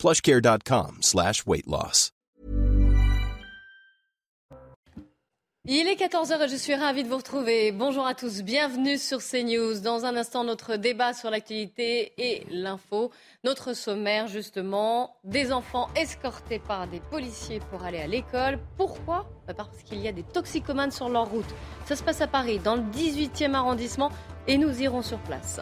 plushcare.com slash weight loss. Il est 14h et je suis ravie de vous retrouver. Bonjour à tous, bienvenue sur CNews. Dans un instant, notre débat sur l'actualité et l'info. Notre sommaire, justement, des enfants escortés par des policiers pour aller à l'école. Pourquoi? Bah, Parce qu'il y a des toxicomanes sur leur route. Ça se passe à Paris, dans le 18e arrondissement, et nous irons sur place.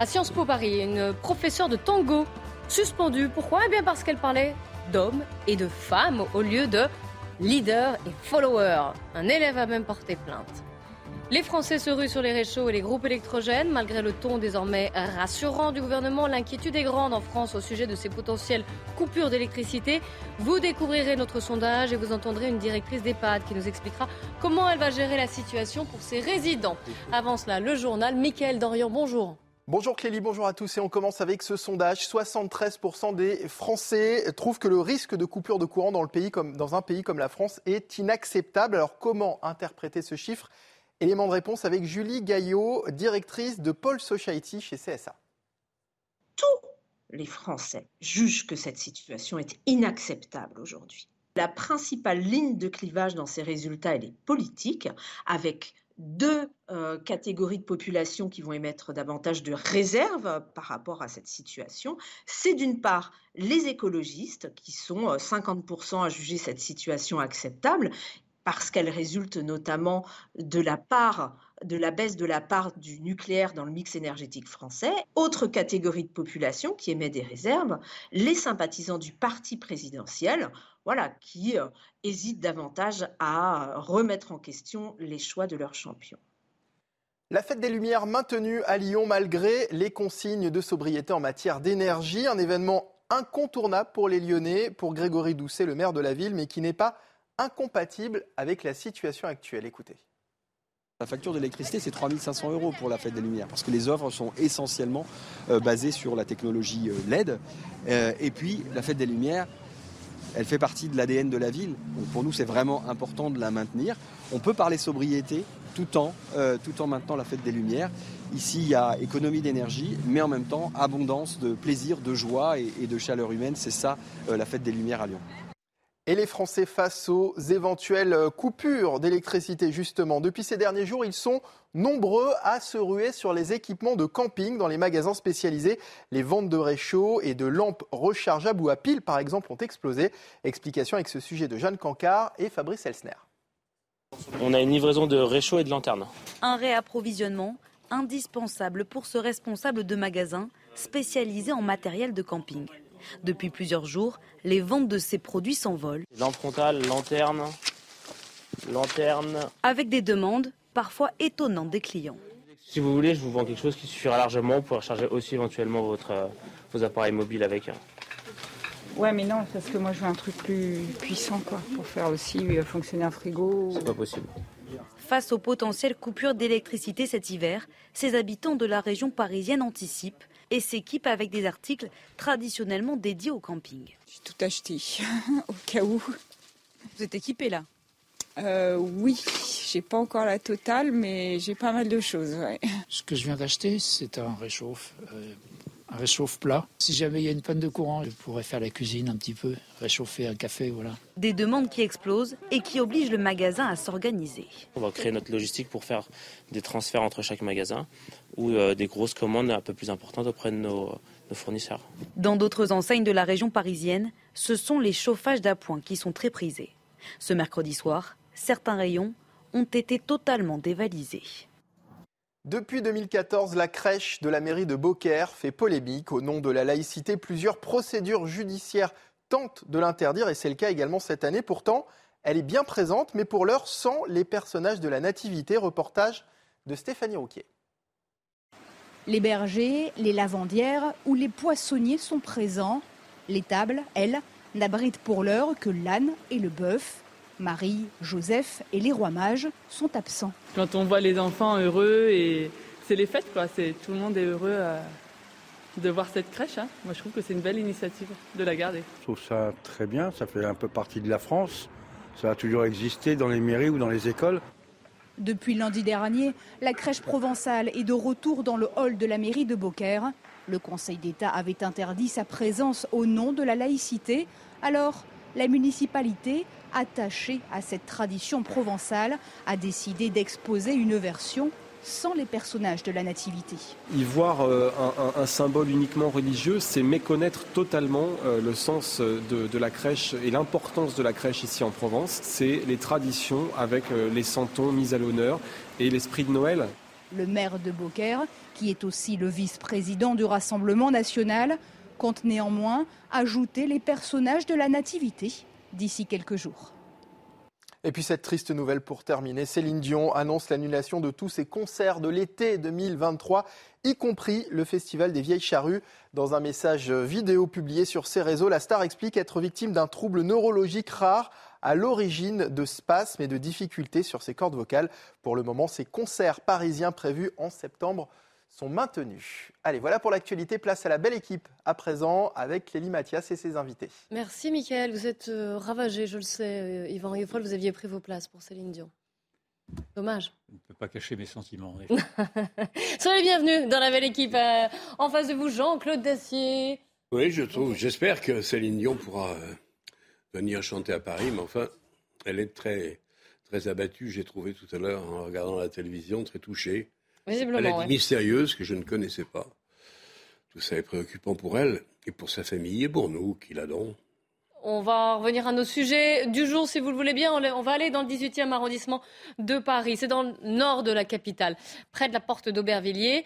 À Sciences Po Paris, une professeure de tango suspendue. Pourquoi? Eh bien parce qu'elle parlait d'hommes et de femmes au lieu de leader et follower. Un élève a même porté plainte. Les Français se ruent sur les réchauds et les groupes électrogènes. Malgré le ton désormais rassurant du gouvernement, l'inquiétude est grande en France au sujet de ces potentielles coupures d'électricité. Vous découvrirez notre sondage et vous entendrez une directrice d'EHPAD qui nous expliquera comment elle va gérer la situation pour ses résidents. Avant cela, le journal. Michael Dorian, bonjour. Bonjour Clélie, bonjour à tous et on commence avec ce sondage. 73% des Français trouvent que le risque de coupure de courant dans, le pays comme, un pays comme la France est inacceptable. Alors comment interpréter ce chiffre? Élément de réponse avec Julie Gaillot, directrice de Paul Society chez CSA. Tous les Français jugent que cette situation est inacceptable aujourd'hui. La principale ligne de clivage dans ces résultats, elle est politique, avec deux euh, catégories de population qui vont émettre davantage de réserves par rapport à cette situation. C'est d'une part les écologistes, qui sont 50% euh, à juger cette situation acceptable, parce qu'elle résulte notamment de la de la baisse de la part du nucléaire dans le mix énergétique français. Autre catégorie de population qui émet des réserves, les sympathisants du parti présidentiel, voilà, qui euh, hésitent davantage à remettre en question les choix de leurs champions. La fête des Lumières maintenue à Lyon malgré les consignes de sobriété en matière d'énergie, un événement incontournable pour les Lyonnais, pour Grégory Doucet, le maire de la ville, mais qui n'est pas incompatible avec la situation actuelle. Écoutez. La facture d'électricité, c'est 3500 euros pour la fête des Lumières, parce que les offres sont essentiellement euh, basées sur la technologie euh, LED. et puis, la fête des Lumières, elle fait partie de l'ADN de la ville. pour nous, c'est vraiment important de la maintenir. On peut parler sobriété tout en, euh, tout en maintenant la fête des Lumières. Ici, il y a économie d'énergie, mais en même temps, abondance de plaisir, de joie et, de chaleur humaine. C'est ça, euh, la fête des Lumières à Lyon. Et les Français face aux éventuelles coupures d'électricité, justement. Depuis ces derniers jours, ils sont nombreux à se ruer sur les équipements de camping dans les magasins spécialisés. Les ventes de réchaud et de lampes rechargeables ou à piles, par exemple, ont explosé. Explication avec ce sujet de Jeanne Cancard et Fabrice Elsner. On a une livraison de réchaud et de lanternes. Un réapprovisionnement indispensable pour ce responsable de magasin spécialisé en matériel de camping. Depuis plusieurs jours, les ventes de ces produits s'envolent. Lampe frontale, lanterne, lanterne. Avec des demandes parfois étonnantes des clients. Si vous voulez, je vous vends quelque chose qui suffira largement pour charger aussi éventuellement votre, euh, vos appareils mobiles avec. Ouais, mais non, parce que moi je veux un truc plus puissant, quoi, pour faire aussi euh, fonctionner un frigo. C'est pas possible. Face aux potentielles coupures d'électricité cet hiver, ces habitants de la région parisienne anticipent et s'équipe avec des articles traditionnellement dédiés au camping. J'ai tout acheté, au cas où. Vous êtes équipé là? Euh, Oui, j'ai pas encore la totale, mais j'ai pas mal de choses. Ce que je viens d'acheter, c'est un réchauffe. Euh, un réchauffe plat. Si jamais il y a une panne de courant, je pourrais faire la cuisine un petit peu, réchauffer un café, voilà. Des demandes qui explosent et qui obligent le magasin à s'organiser. On va créer notre logistique pour faire des transferts entre chaque magasin ou euh, des grosses commandes un peu plus importantes auprès de nos, nos fournisseurs. Dans d'autres enseignes de la région parisienne, ce sont les chauffages d'appoint qui sont très prisés. Ce mercredi soir, certains rayons ont été totalement dévalisés. Depuis 2014, la crèche de la mairie de Beaucaire fait polémique. Au nom de la laïcité, plusieurs procédures judiciaires tentent de l'interdire et c'est le cas également cette année. Pourtant, elle est bien présente, mais pour l'heure sans les personnages de la nativité. Reportage de Stéphanie Rouquier. Les bergers, les lavandières ou les poissonniers sont présents. Les tables, elles, n'abritent pour l'heure que l'âne et le bœuf. Marie, Joseph et les rois mages sont absents. Quand on voit les enfants heureux et c'est les fêtes, quoi. C'est tout le monde est heureux euh, de voir cette crèche. Hein. Moi, je trouve que c'est une belle initiative de la garder. Je trouve ça très bien. Ça fait un peu partie de la France. Ça a toujours existé dans les mairies ou dans les écoles. Depuis lundi dernier, la crèche provençale est de retour dans le hall de la mairie de Beaucaire. Le Conseil d'État avait interdit sa présence au nom de la laïcité. Alors, la municipalité, attachée à cette tradition provençale, a décidé d'exposer une version sans les personnages de la nativité. Y voir euh, un, symbole uniquement religieux, c'est méconnaître totalement euh, le sens de, la crèche et l'importance de la crèche ici en Provence. C'est les traditions avec euh, les santons mis à l'honneur et l'esprit de Noël. Le maire de Beaucaire, qui est aussi le vice-président du Rassemblement national, compte néanmoins ajouter les personnages de la nativité d'ici quelques jours. Et puis cette triste nouvelle pour terminer, Céline Dion annonce l'annulation de tous ses concerts de l'été 2023, y compris le Festival des Vieilles Charrues. Dans un message vidéo publié sur ses réseaux, la star explique être victime d'un trouble neurologique rare à l'origine de spasmes et de difficultés sur ses cordes vocales. Pour le moment, ses concerts parisiens prévus en septembre sont maintenus. Allez, voilà pour l'actualité. Place à la belle équipe à présent avec Lélie Mathias et ses invités. Merci Mickaël, vous êtes euh, ravagé, je le sais. Euh, Yvan Rieffol, vous aviez pris vos places pour Céline Dion. Dommage. Je ne peux pas cacher mes sentiments. Soyez bienvenus dans la belle équipe. Euh, en face de vous, Jean-Claude Dacier. Oui, je trouve. J'espère que Céline Dion pourra venir chanter à Paris, mais enfin, elle est très, très abattue. J'ai trouvé tout à l'heure en regardant la télévision, très touchée. Elle est mystérieuse que je ne connaissais pas. Tout ça est préoccupant pour elle et pour sa famille et pour nous qui l'adorons. On va revenir à nos sujets du jour, si vous le voulez bien. On va aller dans le 18e arrondissement de Paris. C'est dans le nord de la capitale, près de la porte d'Aubervilliers.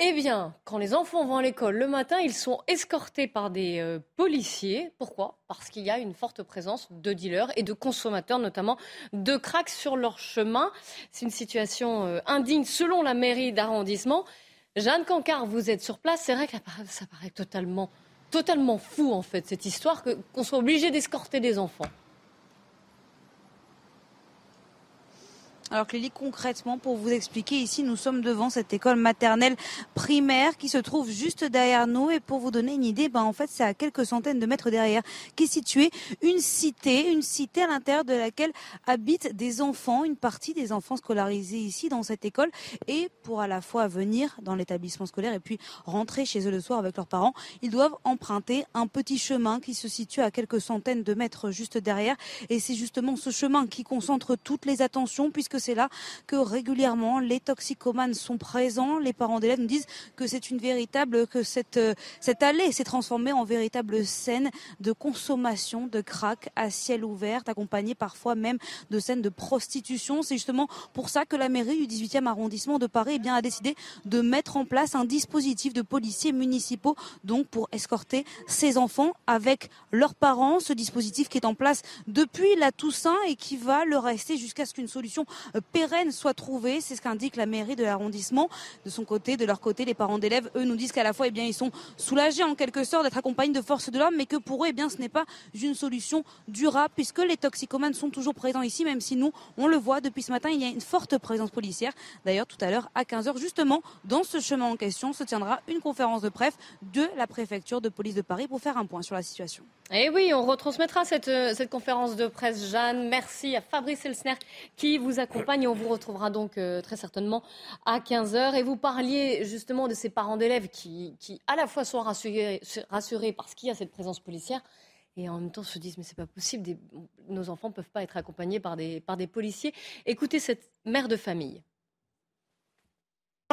Eh bien, quand les enfants vont à l'école le matin, ils sont escortés par des euh, policiers. Pourquoi? Parce qu'il y a une forte présence de dealers et de consommateurs, notamment de crack sur leur chemin. C'est une situation euh, indigne selon la mairie d'arrondissement. Jeanne Cancard, vous êtes sur place. C'est vrai que ça paraît totalement, totalement fou, en fait, cette histoire, qu'on soit obligé d'escorter des enfants. Alors Clélie, concrètement, pour vous expliquer, ici nous sommes devant cette école maternelle primaire qui se trouve juste derrière nous. Et pour vous donner une idée, ben, en fait c'est à quelques centaines de mètres derrière qui est située une cité, une cité à l'intérieur de laquelle habitent des enfants, une partie des enfants scolarisés ici dans cette école. Et pour à la fois venir dans l'établissement scolaire et puis rentrer chez eux le soir avec leurs parents, ils doivent emprunter un petit chemin qui se situe à quelques centaines de mètres juste derrière. Et c'est justement ce chemin qui concentre toutes les attentions puisque c'est là que régulièrement les toxicomanes sont présents. Les parents d'élèves nous disent que c'est une véritable, que cette, euh, cette allée s'est transformée en véritable scène de consommation de crack à ciel ouvert, accompagnée parfois même de scènes de prostitution. C'est justement pour ça que la mairie du 18e arrondissement de Paris eh bien, a décidé de mettre en place un dispositif de policiers municipaux donc pour escorter ces enfants avec leurs parents. Ce dispositif qui est en place depuis la Toussaint et qui va le rester jusqu'à ce qu'une solution pérenne soit trouvée. C'est ce qu'indique la mairie de l'arrondissement. De son côté, de leur côté, les parents d'élèves, eux, nous disent qu'à la fois, eh ils sont soulagés en quelque sorte d'être accompagnés de forces de l'homme, mais que pour eux, eh ce n'est pas une solution durable puisque les toxicomanes sont toujours présents ici, même si nous, on le voit depuis ce matin, il y a une forte présence policière. D'ailleurs, tout à l'heure, à 15h, justement, dans ce chemin en question, se tiendra une conférence de presse de la préfecture de police de Paris pour faire un point sur la situation. Et eh oui, on retransmettra cette, euh, cette conférence de presse, Jeanne. Merci à Fabrice Elsner qui vous accompagne on vous retrouvera donc euh, très certainement à 15h. Et vous parliez justement de ces parents d'élèves qui, à la fois sont rassurés, parce qu'il y a cette présence policière et en même temps se disent mais c'est pas possible, nos enfants ne peuvent pas être accompagnés par des policiers. Écoutez cette mère de famille.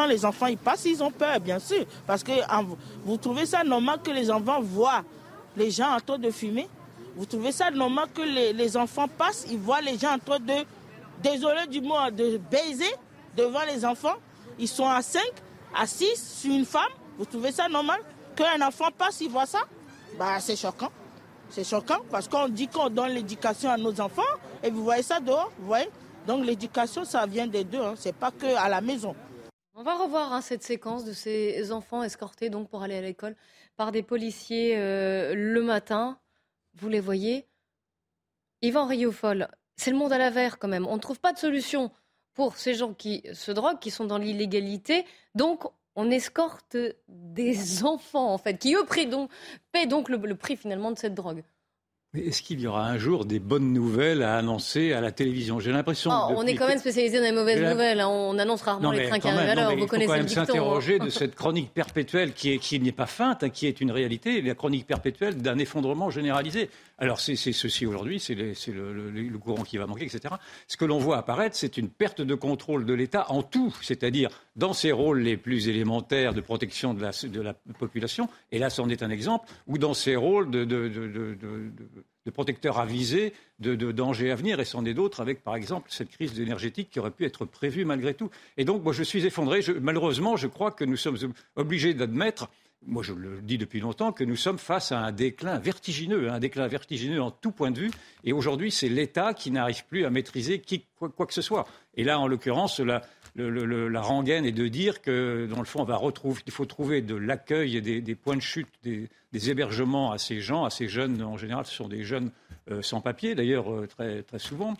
Les enfants, ils passent, ils ont peur, bien sûr. Parce que vous trouvez ça normal que les enfants voient les gens en train de fumer Vous trouvez ça normal que les, enfants passent, ils voient les gens en train de désolé du mot, de baiser devant les enfants. Ils sont à 5, à 6 sur une femme. Vous trouvez ça normal Qu'un enfant passe, il voit ça? Bah, C'est choquant. C'est choquant parce qu'on dit qu'on donne l'éducation à nos enfants et vous voyez ça dehors, vous voyez? Donc l'éducation, ça vient des deux, hein. c'est pas que à la maison. On va revoir hein, cette séquence de ces enfants escortés donc pour aller à l'école par des policiers euh, le matin. vous les voyez. Yvan Rioufol, c'est le monde à l'envers quand même. On ne trouve pas de solution pour ces gens qui se droguent, qui sont dans l'illégalité. Donc, on escorte des enfants, en fait, qui eux paient donc, donc le prix finalement de cette drogue. Est-ce qu'il y aura un jour des bonnes nouvelles à annoncer à la télévision? J'ai l'impression. Oh, on est quand même spécialisé dans les mauvaises nouvelles. Hein. On annonce rarement les trains qui arrivent à l'heure. Vous connaissez quand même s'interroger de cette chronique perpétuelle qui, est, qui n'est pas feinte, hein, qui est une réalité, la chronique perpétuelle d'un effondrement généralisé. Alors c'est ceci aujourd'hui, c'est le, le, courant qui va manquer, etc. Ce que l'on voit apparaître, c'est une perte de contrôle de l'État en tout, c'est-à-dire dans ses rôles les plus élémentaires de protection de la, population, et là c'en est un exemple, ou dans ses rôles de, de, de, protecteurs avisés de, dangers à venir, et c'en est d'autres avec, par exemple, cette crise énergétique qui aurait pu être prévue malgré tout. Et donc, moi, je suis effondré. malheureusement, je crois que nous sommes obligés d'admettre moi je le dis depuis longtemps, que nous sommes face à un déclin vertigineux, un déclin vertigineux en tout point de vue. Et aujourd'hui, c'est l'État qui n'arrive plus à maîtriser qui, quoi, que ce soit. Et là, en l'occurrence, la, la, rengaine est de dire que, dans le fond, il faut trouver de l'accueil et des, points de chute, des, hébergements à ces gens, à ces jeunes. En général, ce sont des jeunes euh, sans papier, d'ailleurs, euh, très, très souvent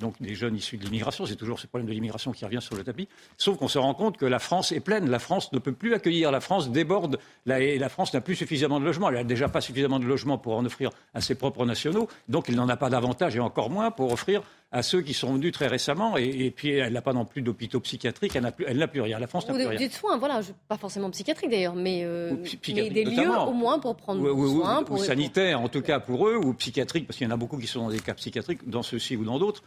donc des jeunes issus de l'immigration. C'est toujours ce problème de l'immigration qui revient sur le tapis. Sauf qu'on se rend compte que la France est pleine. La France ne peut plus accueillir. La France déborde. et la France n'a plus suffisamment de logements. Elle n'a déjà pas suffisamment de logements pour en offrir à ses propres nationaux. Donc il n'en a pas davantage et encore moins pour offrir à ceux qui sont venus très récemment. Et, puis elle n'a pas non plus d'hôpitaux psychiatriques. Elle n'a plus, plus, rien. La France n'a plus rien. Des soins, voilà. Pas forcément psychiatriques d'ailleurs, mais, euh, des lieux au moins pour prendre soin. Ou, sanitaires, en tout cas pour eux, ou psychiatriques, parce qu'il y en a beaucoup qui sont dans des cas psychiatriques, dans ceux-ci ou dans d'autres.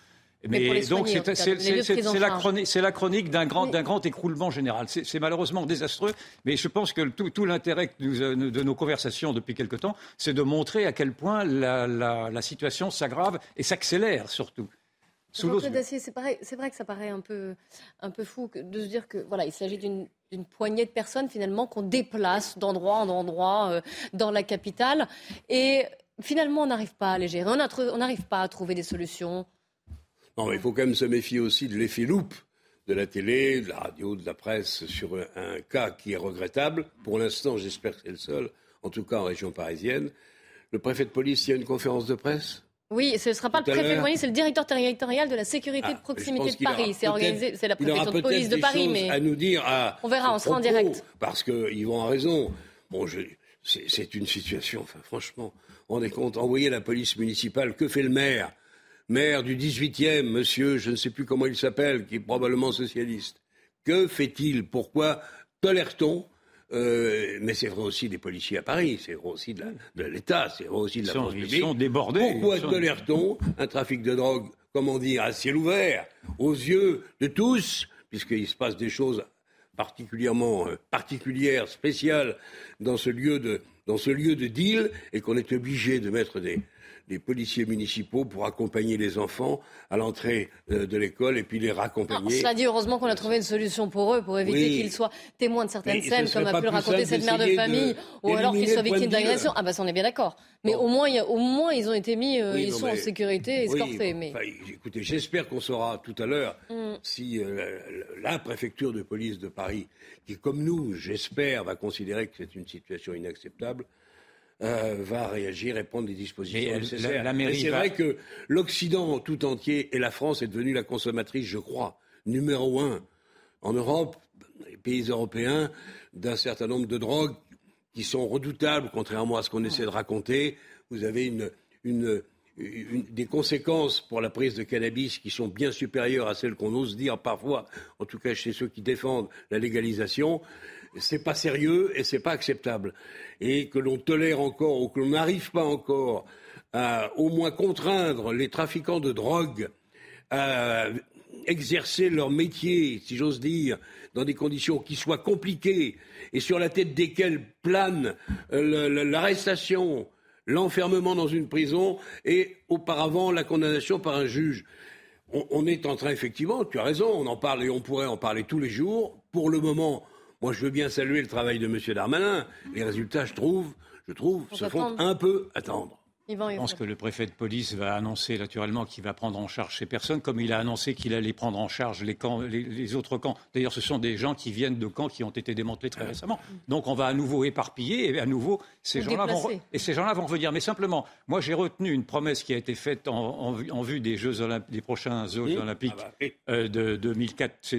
Mais, donc c'est la chronique, la chronique d'un grand, grand écroulement général. C'est malheureusement désastreux, mais je pense que tout, l'intérêt de nos conversations depuis quelque temps, c'est de montrer à quel point la, la situation s'aggrave et s'accélère surtout. C'est vrai que ça paraît un peu, un peu fou de se dire que voilà, il s'agit d'une poignée de personnes finalement qu'on déplace d'endroit en endroit euh, dans la capitale et finalement on n'arrive pas à les gérer, on n'arrive pas à trouver des solutions. Non, mais il faut quand même se méfier aussi de l'effet loupe de la télé, de la radio, de la presse sur un cas qui est regrettable. Pour l'instant, j'espère que c'est le seul, en tout cas en région parisienne. Le préfet de police, il y a une conférence de presse? Oui, ce ne sera pas le préfet de c'est le directeur territorial de la sécurité de ah, proximité de Paris. C'est organisé, c'est la préfecture de police de Paris, mais à nous dire. on verra, on sera en direct. Parce qu'ils vont en raison. Bon, c'est une situation. Enfin, franchement, on est compte. Envoyer la police municipale, que fait le maire? Maire du 18e, monsieur, je ne sais plus comment il s'appelle, qui est probablement socialiste. Que fait-il? Pourquoi tolère-t-on euh, mais c'est vrai aussi des policiers à Paris, c'est vrai aussi de l'État, c'est vrai aussi de la force publique. Ils sont débordés. Pourquoi tolère-t-on un trafic de drogue, comment dire, à ciel ouvert, aux yeux de tous, puisqu'il se passe des choses particulièrement euh, particulières, spéciales dans ce lieu de dans ce lieu de deal, et qu'on est obligé de mettre des, des policiers municipaux pour accompagner les enfants à l'entrée euh, de l'école et puis les raccompagner. cela dit, heureusement qu'on a trouvé une solution pour eux, pour éviter qu'ils soient témoins de certaines scènes, comme a pu le raconter cette mère de famille, ou alors qu'ils soient victimes d'agression. Ah bah ça, on est bien d'accord. Mais au, moins, au moins, ils ont été mis, euh, ils sont en sécurité, escortés. mais... écoutez, j'espère qu'on saura tout à l'heure mm. si euh, la préfecture de police de Paris, qui comme nous, j'espère, va considérer que c'est une situation inacceptable, euh, va réagir et prendre des dispositions nécessaires. c'est vrai que l'Occident tout entier et la France est devenue la consommatrice, je crois, numéro un en Europe, les pays européens, d'un certain nombre de drogues qui sont redoutables, contrairement à ce qu'on essaie de raconter. Vous avez une, une, des conséquences pour la prise de cannabis qui sont bien supérieures à celles qu'on ose dire parfois, en tout cas chez ceux qui défendent la légalisation c'est pas sérieux et c'est pas acceptable. Et que l'on tolère encore ou que l'on n'arrive pas encore à au moins contraindre les trafiquants de drogue à exercer leur métier, si j'ose dire, dans des conditions qui soient compliquées et sur la tête desquelles plane euh, l'arrestation, l'enfermement dans une prison et auparavant la condamnation par un juge. On, on, est en train, effectivement, tu as raison, on en parle et on pourrait en parler tous les jours. Pour le moment, moi, je veux bien saluer le travail de M. Darmanin. Les résultats, je trouve, je trouve, se font un peu attendre. Je pense que le préfet de police va annoncer naturellement qu'il va prendre en charge ces personnes, comme il a annoncé qu'il allait prendre en charge les, camps, les, autres camps. D'ailleurs, ce sont des gens qui viennent de camps qui ont été démantelés très récemment. Donc on va à nouveau éparpiller et à nouveau ces gens-là vont et ces gens-là vont revenir. Mais simplement, moi j'ai retenu une promesse qui a été faite en, vue des Jeux des prochains Jeux Olympiques ah bah, euh, de 2004,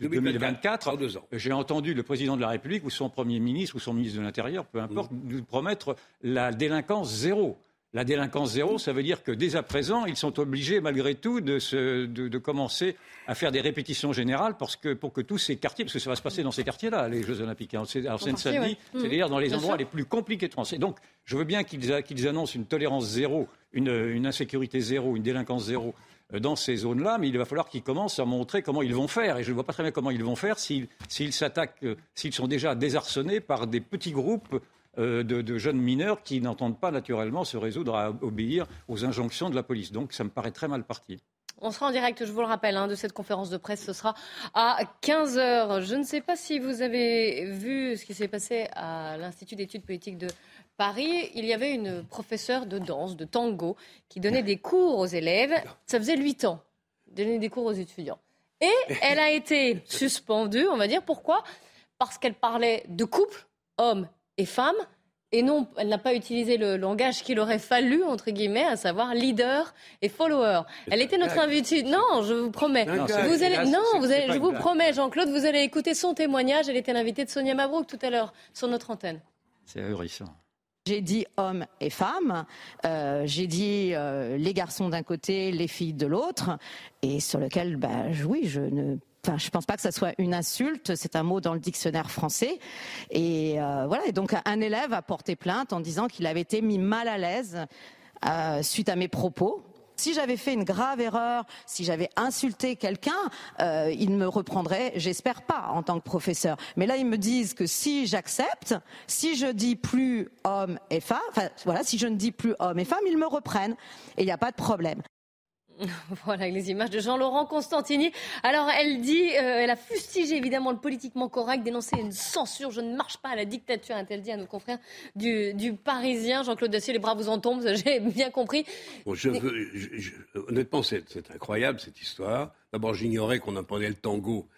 2024. J'ai entendu le président de la République ou son premier ministre ou son ministre de l'Intérieur, peu importe, mm. nous promettre la délinquance zéro. La délinquance zéro, ça veut dire que dès à présent, ils sont obligés malgré tout de, commencer à faire des répétitions générales parce que, pour que tous ces quartiers, parce que ça va se passer dans ces quartiers-là, les Jeux Olympiques. Hein. Alors Seine-Saint-Denis, c'est d'ailleurs dans les endroits les plus compliqués de France. Et donc, je veux bien qu'ils annoncent une tolérance zéro, une, insécurité zéro, une délinquance zéro euh, dans ces zones-là, mais il va falloir qu'ils commencent à montrer comment ils vont faire. Et je ne vois pas très bien comment ils vont faire s'ils s'attaquent, euh, s'ils sont déjà désarçonnés par des petits groupes euh, de, jeunes mineurs qui n'entendent pas naturellement se résoudre à obéir aux injonctions de la police. Donc ça me paraît très mal parti. On sera en direct, je vous le rappelle, hein, de cette conférence de presse. Ce sera à 15h. Je ne sais pas si vous avez vu ce qui s'est passé à l'Institut d'études politiques de Paris. Il y avait une professeure de danse, de tango, qui donnait des cours aux élèves. Ça faisait 8 ans, donnait des cours aux étudiants. Et elle a été suspendue, on va dire. Pourquoi? Parce qu'elle parlait de couple, hommes et femme. Et non, elle n'a pas utilisé le langage qu'il aurait fallu, entre guillemets, à savoir leader et follower. Elle était notre invitée. Non, je vous promets. Non, vous allez, non vous allez, je vous promets, Jean-Claude, vous allez écouter son témoignage. Elle était l'invitée de Sonia Mabrouk tout à l'heure sur notre antenne. C'est ahurissant. J'ai dit hommes et femmes, euh, j'ai dit euh, les garçons d'un côté, les filles de l'autre, et sur lequel, bah, oui, je ne Je pense pas que ça soit une insulte. C'est un mot dans le dictionnaire français. Et euh, voilà. Et donc, un élève a porté plainte en disant qu'il avait été mis mal à l'aise euh, suite à mes propos. Si j'avais fait une grave erreur, si j'avais insulté quelqu'un, euh, ils me reprendraient, j'espère pas, en tant que professeur. Mais là, ils me disent que si j'accepte, si je dis plus homme et femme, enfin voilà, si je ne dis plus homme et femme, ils me reprennent et il n'y a pas de problème. Voilà les images de Jean-Laurent Constantini. Alors elle dit, euh, elle a fustigé évidemment le politiquement correct, dénoncé une censure. Je ne marche pas à la dictature, a-t-elle dit à nos confrères du, Parisien. Jean-Claude Dacier, les bras vous en tombent, j'ai bien compris. je veux, honnêtement, c'est incroyable cette histoire. D'abord, j'ignorais qu'on apprenait le tango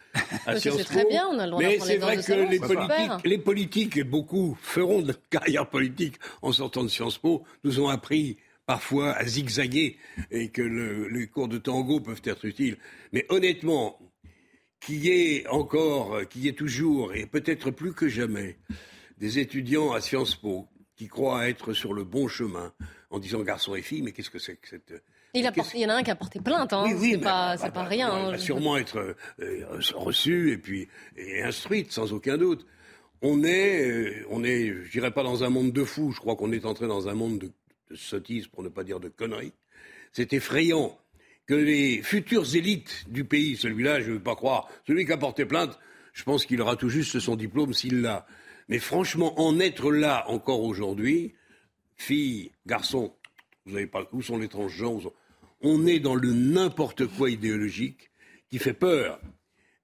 à Sciences très bien, on a le droit Mais c'est vrai que les politiques, les politiques, et beaucoup feront de carrière politique en sortant de Sciences Po, nous ont appris parfois à zigzaguer et que les cours de tango peuvent être utiles. Mais honnêtement, qu'il y ait encore, qu'il y ait toujours, et peut-être plus que jamais, des étudiants à Sciences Po qui croient être sur le bon chemin en disant garçon et fille, mais qu'est-ce que c'est que cette... Il, y en a un qui a porté plainte, hein. oui, c'est pas, pas, rien. Il va hein. sûrement être euh, reçu et puis et instruite, sans aucun doute. On est, euh, on est, je dirais pas dans un monde de fous, je crois qu'on est entré dans un monde de de sottises, pour ne pas dire de conneries. C'est effrayant que les futures élites du pays, celui-là, je ne veux pas croire, celui qui a porté plainte, je pense qu'il aura tout juste son diplôme s'il l'a. Mais franchement, en être là encore aujourd'hui, filles, garçons, vous n'avez pas où sont les transgenres On est dans le n'importe quoi idéologique qui fait peur.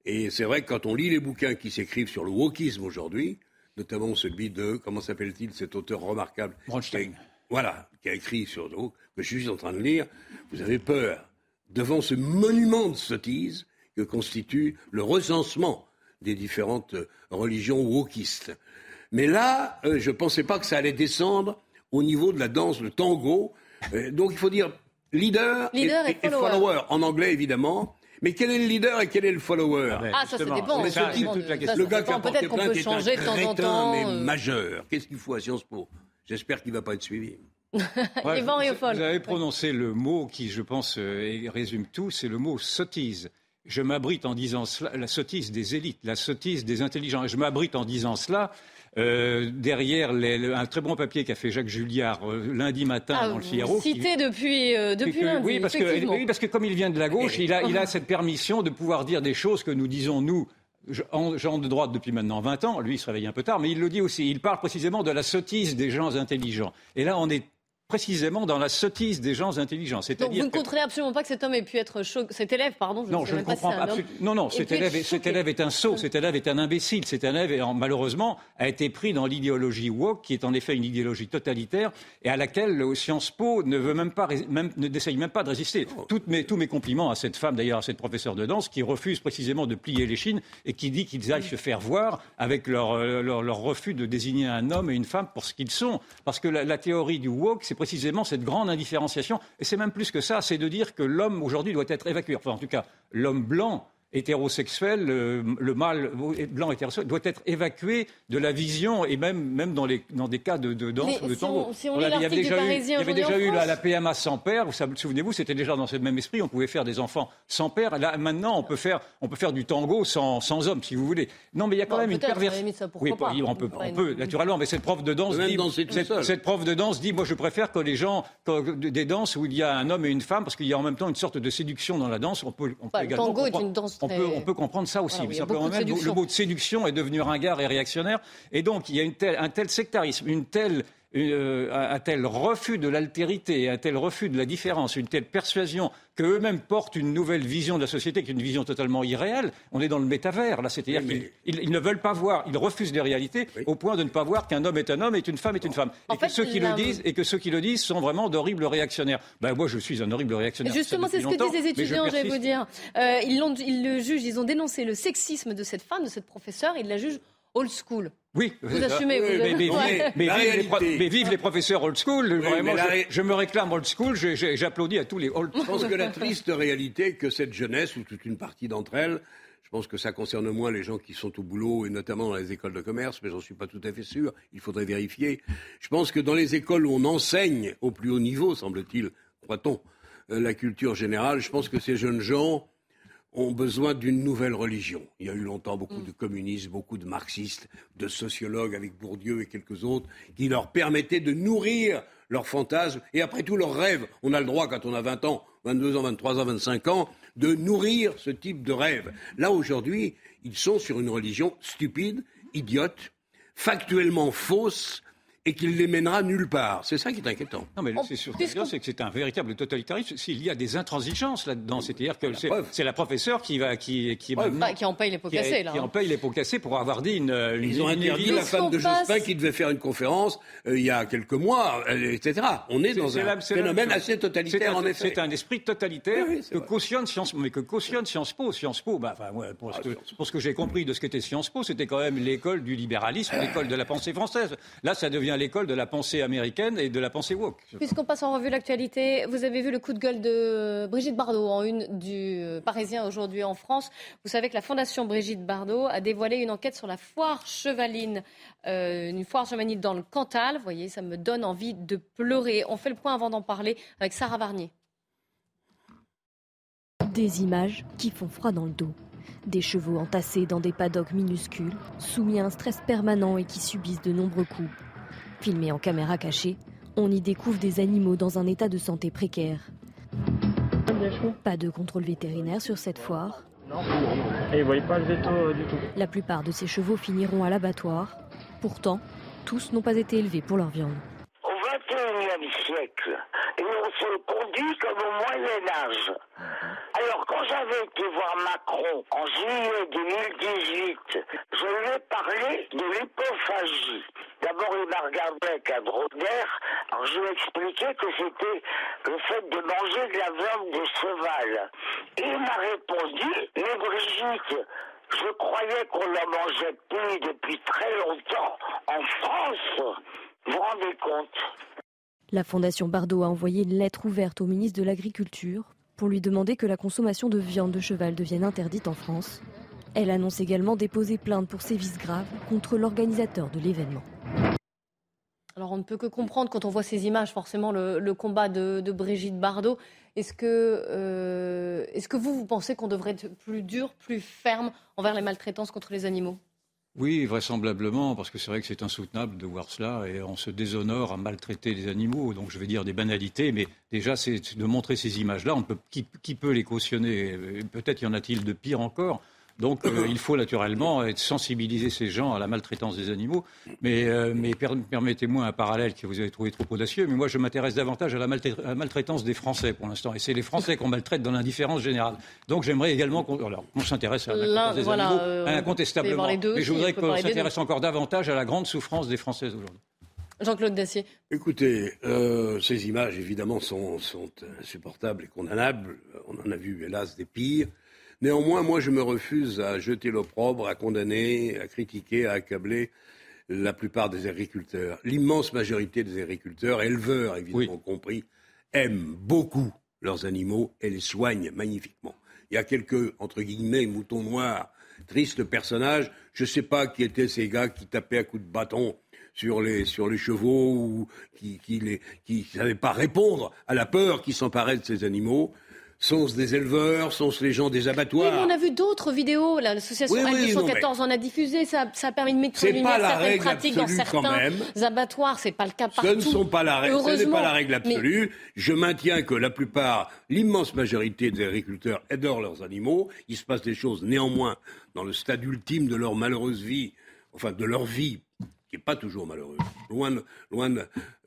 Et c'est vrai que quand on lit les bouquins qui s'écrivent sur le wokisme aujourd'hui, notamment celui de, comment s'appelle-t-il, cet auteur remarquable Bronstein voilà, qui a écrit sur nous, que je suis en train de lire, vous avez peur devant ce monument de sottise que constitue le recensement des différentes religions wokistes. Mais là, euh, je ne pensais pas que ça allait descendre au niveau de la danse, le tango. Euh, donc il faut dire leader, et, follower. en anglais évidemment. Mais quel est le leader et quel est le follower Ah, ça, ça dépend. Ça, le gars qui a porté plainte est un crétin, mais majeur. Qu'est-ce qu'il faut à Sciences Po? J'espère qu'il ne va pas être suivi. Ouais, vous, avez prononcé le mot qui, je pense, euh, résume tout, c'est le mot sottise. Je m'abrite en disant cela, la sottise des élites, la sottise des intelligents. Je m'abrite en disant cela euh, derrière un très bon papier qu'a fait Jacques Julliard euh, lundi matin ah, dans le Figaro. Cité depuis, depuis lundi. Oui parce, que, oui parce, que, comme il vient de la gauche, il a, il a cette permission de pouvoir dire des choses que nous disons, nous, gens de droite depuis maintenant 20 ans, lui il se réveille un peu tard, mais il le dit aussi, il parle précisément de la sottise des gens intelligents. Et là, on est précisément dans la sottise des gens intelligents. Donc vous ne comprenez absolument pas que cet homme ait pu être choqué, cet élève, pardon. Je non, je ne comprends pas. Non, non, cet élève, cet élève, est un sot, cet élève est un imbécile, cet élève, malheureusement, a été pris dans l'idéologie woke, qui est en effet une idéologie totalitaire et à laquelle Sciences Po ne veut même pas, même, ne n'essaye même pas de résister. Toutes mes, tous mes compliments à cette femme, d'ailleurs à cette professeure de danse, qui refuse précisément de plier les chines et qui dit qu'ils aillent se faire voir avec leur, euh, leur, leur, refus de désigner un homme et une femme pour ce qu'ils sont. Parce que la, la théorie du woke, c'est précisément cette grande indifférenciation. Et c'est même plus que ça, c'est de dire que l'homme aujourd'hui doit être évacué. Enfin, en tout cas, l'homme blanc hétérosexuel, le, le mâle blanc hétérosexuel, doit être évacué de la vision et même, même dans, les, dans des cas de, de danse ou de tango. il y avait déjà eu, il y avait déjà eu la, la, PMA sans père, vous souvenez-vous, c'était déjà dans ce même esprit, on pouvait faire des enfants sans père. Là, maintenant, on peut faire, on peut faire du tango sans, sans homme, si vous voulez. Non, mais il y a quand même une perversion. Oui, on peut, on peut naturellement, mais cette prof de danse dit, cette, cette, prof de danse dit, moi je préfère que les gens, que, des danses où il y a un homme et une femme, parce qu'il y a en même temps une sorte de séduction dans la danse. On peut, on peut également tango est une danse on peut, on peut comprendre ça aussi. simplement même, le mot de séduction est devenu ringard et réactionnaire. Et donc, il y a une telle, un tel sectarisme, une telle euh, un tel refus de l'altérité, un tel refus de la différence, une telle persuasion qu'eux-mêmes portent une nouvelle vision de la société, qui est une vision totalement irréelle. On est dans le métavers, là. C'est-à-dire qu'ils ils, ne veulent pas voir, ils refusent les réalités au point de ne pas voir qu'un homme est un homme et une femme est une femme. et, que ceux qui le disent, et que ceux qui le disent sont vraiment d'horribles réactionnaires. Ben, moi, je suis un horrible réactionnaire. Justement, c'est ce que disent les étudiants, je vais vous dire. Euh, ils, ils le jugent, ils ont dénoncé le sexisme de cette femme, de cette professeure, ils la jugent old school. Oui, vous assumez. Vous mais, mais, vive, les professeurs old school. Vraiment, je, me réclame old school. J'applaudis à tous les old. Je pense que la triste réalité que cette jeunesse ou toute une partie d'entre elles, je pense que ça concerne moins les gens qui sont au boulot et notamment dans les écoles de commerce, mais j'en suis pas tout à fait sûr. Il faudrait vérifier. Je pense que dans les écoles où on enseigne au plus haut niveau, semble-t-il, croit-on, euh, la culture générale, je pense que ces jeunes gens ont besoin d'une nouvelle religion. Il y a eu longtemps beaucoup de communistes, beaucoup de marxistes, de sociologues avec Bourdieu et quelques autres, qui leur permettaient de nourrir leurs fantasmes et après tout leurs rêves. On a le droit, quand on a 20 ans, 22 ans, 23 ans, 25 ans, de nourrir ce type de rêve. Là, aujourd'hui, ils sont sur une religion stupide, idiote, factuellement fausse, et qu'il les mènera nulle part. C'est ça qui est inquiétant. Non, mais c'est surtout c'est que c'est un véritable totalitarisme. S'il y a des intransigeances là-dedans, c'est-à-dire que c'est la professeure qui va qui qui, bah, qui en paye les pots cassés là. Qui en paye les pots cassés pour avoir dit une. une Ils ont interdit la femme de Jospin qui devait faire une conférence euh, il y a quelques mois, euh, etc. On est, dans un phénomène assez totalitaire en effet. C'est un esprit totalitaire que cautionne Sciences mais que cautionne Sciences Po. Sciences Po, bah, enfin, ouais, pour, ce ah, que, pour, ce que, j'ai compris de ce qu'était Sciences Po, c'était quand même l'école du libéralisme, l'école de la pensée française. Là, ça devient l'école de la pensée américaine et de la pensée woke. Puisqu'on passe en revue l'actualité, vous avez vu le coup de gueule de Brigitte Bardot en une du Parisien aujourd'hui en France. Vous savez que la Fondation Brigitte Bardot a dévoilé une enquête sur la foire chevaline, euh, une foire chevaline dans le Cantal. Vous voyez, ça me donne envie de pleurer. On fait le point avant d'en parler avec Sarah Varnier. Des images qui font froid dans le dos. Des chevaux entassés dans des paddocks minuscules, soumis à un stress permanent et qui subissent de nombreux coups. Filmés en caméra cachée, on y découvre des animaux dans un état de santé précaire. Pas de contrôle vétérinaire sur cette foire. Non, et vous pas le veto euh, du tout. La plupart de ces chevaux finiront à l'abattoir. Pourtant, tous n'ont pas été élevés pour leur viande. Au XXIe siècle, se conduit comme au Moyen Âge. Alors quand j'avais été voir Macron en juillet 2018, je lui ai parlé de l'hypophagie. D'abord il m'a regardé avec un drôle d'air, alors je lui ai expliqué que c'était le fait de manger de la viande de cheval. Et il m'a répondu, mais Brigitte, je croyais qu'on la mangeait plus depuis très longtemps en France. Vous vous rendez compte? La Fondation Bardot a envoyé une lettre ouverte au ministre de l'Agriculture pour lui demander que la consommation de viande de cheval devienne interdite en France. Elle annonce également déposer plainte pour sévices graves contre l'organisateur de l'événement. Alors on ne peut que comprendre quand on voit ces images, forcément, le, combat de, Brigitte Bardot. Est-ce que, euh, que vous, vous pensez qu'on devrait être plus dur, plus ferme envers les maltraitances contre les animaux? Oui, vraisemblablement, parce que c'est vrai que c'est insoutenable de voir cela et on se déshonore à maltraiter les animaux. Donc je vais dire des banalités, mais déjà c'est de montrer ces images-là. qui, peut les cautionner? Peut-être y en a-t-il de pire encore Donc euh, il faut naturellement être sensibiliser ces gens à la maltraitance des animaux. Mais, euh, mais permettez-moi un parallèle que vous avez trouvé trop audacieux. Mais moi, je m'intéresse davantage à la, maltraitance des Français pour l'instant. Et c'est les Français qu'on maltraite dans l'indifférence générale. Donc j'aimerais également qu'on s'intéresse à la maltraitance des animaux, euh, incontestablement. mais je voudrais qu'on s'intéresse encore davantage à la grande souffrance des Françaises aujourd'hui. Jean-Claude Dacier. Écoutez, ces images, évidemment, sont, sont insupportables et condamnables. On en a vu, hélas, des pires. Néanmoins, moi, je me refuse à jeter l'opprobre, à condamner, à critiquer, à accabler la plupart des agriculteurs. L'immense majorité des agriculteurs, éleveurs évidemment compris, aiment beaucoup leurs animaux et les soignent magnifiquement. Il y a quelques, entre guillemets, moutons noirs, tristes personnages. Je ne sais pas qui étaient ces gars qui tapaient à coups de bâton sur les, sur les chevaux ou qui ne qui, qui savaient pas répondre à la peur qui s'emparait de ces animaux sont-ce des éleveurs, sont-ce les gens des abattoirs oui, On a vu d'autres vidéos, l'association oui, 214 en a diffusé, ça, ça, a permis de mettre en lumière certaines pratiques dans certains abattoirs, c'est pas le cas partout. Ce ne sont pas la règle, ce n'est pas la règle absolue. Je maintiens que la plupart, l'immense majorité des agriculteurs adorent leurs animaux. Il se passe des choses néanmoins dans le stade ultime de leur malheureuse vie, enfin de leur vie, qui n'est pas toujours malheureuse, loin, loin,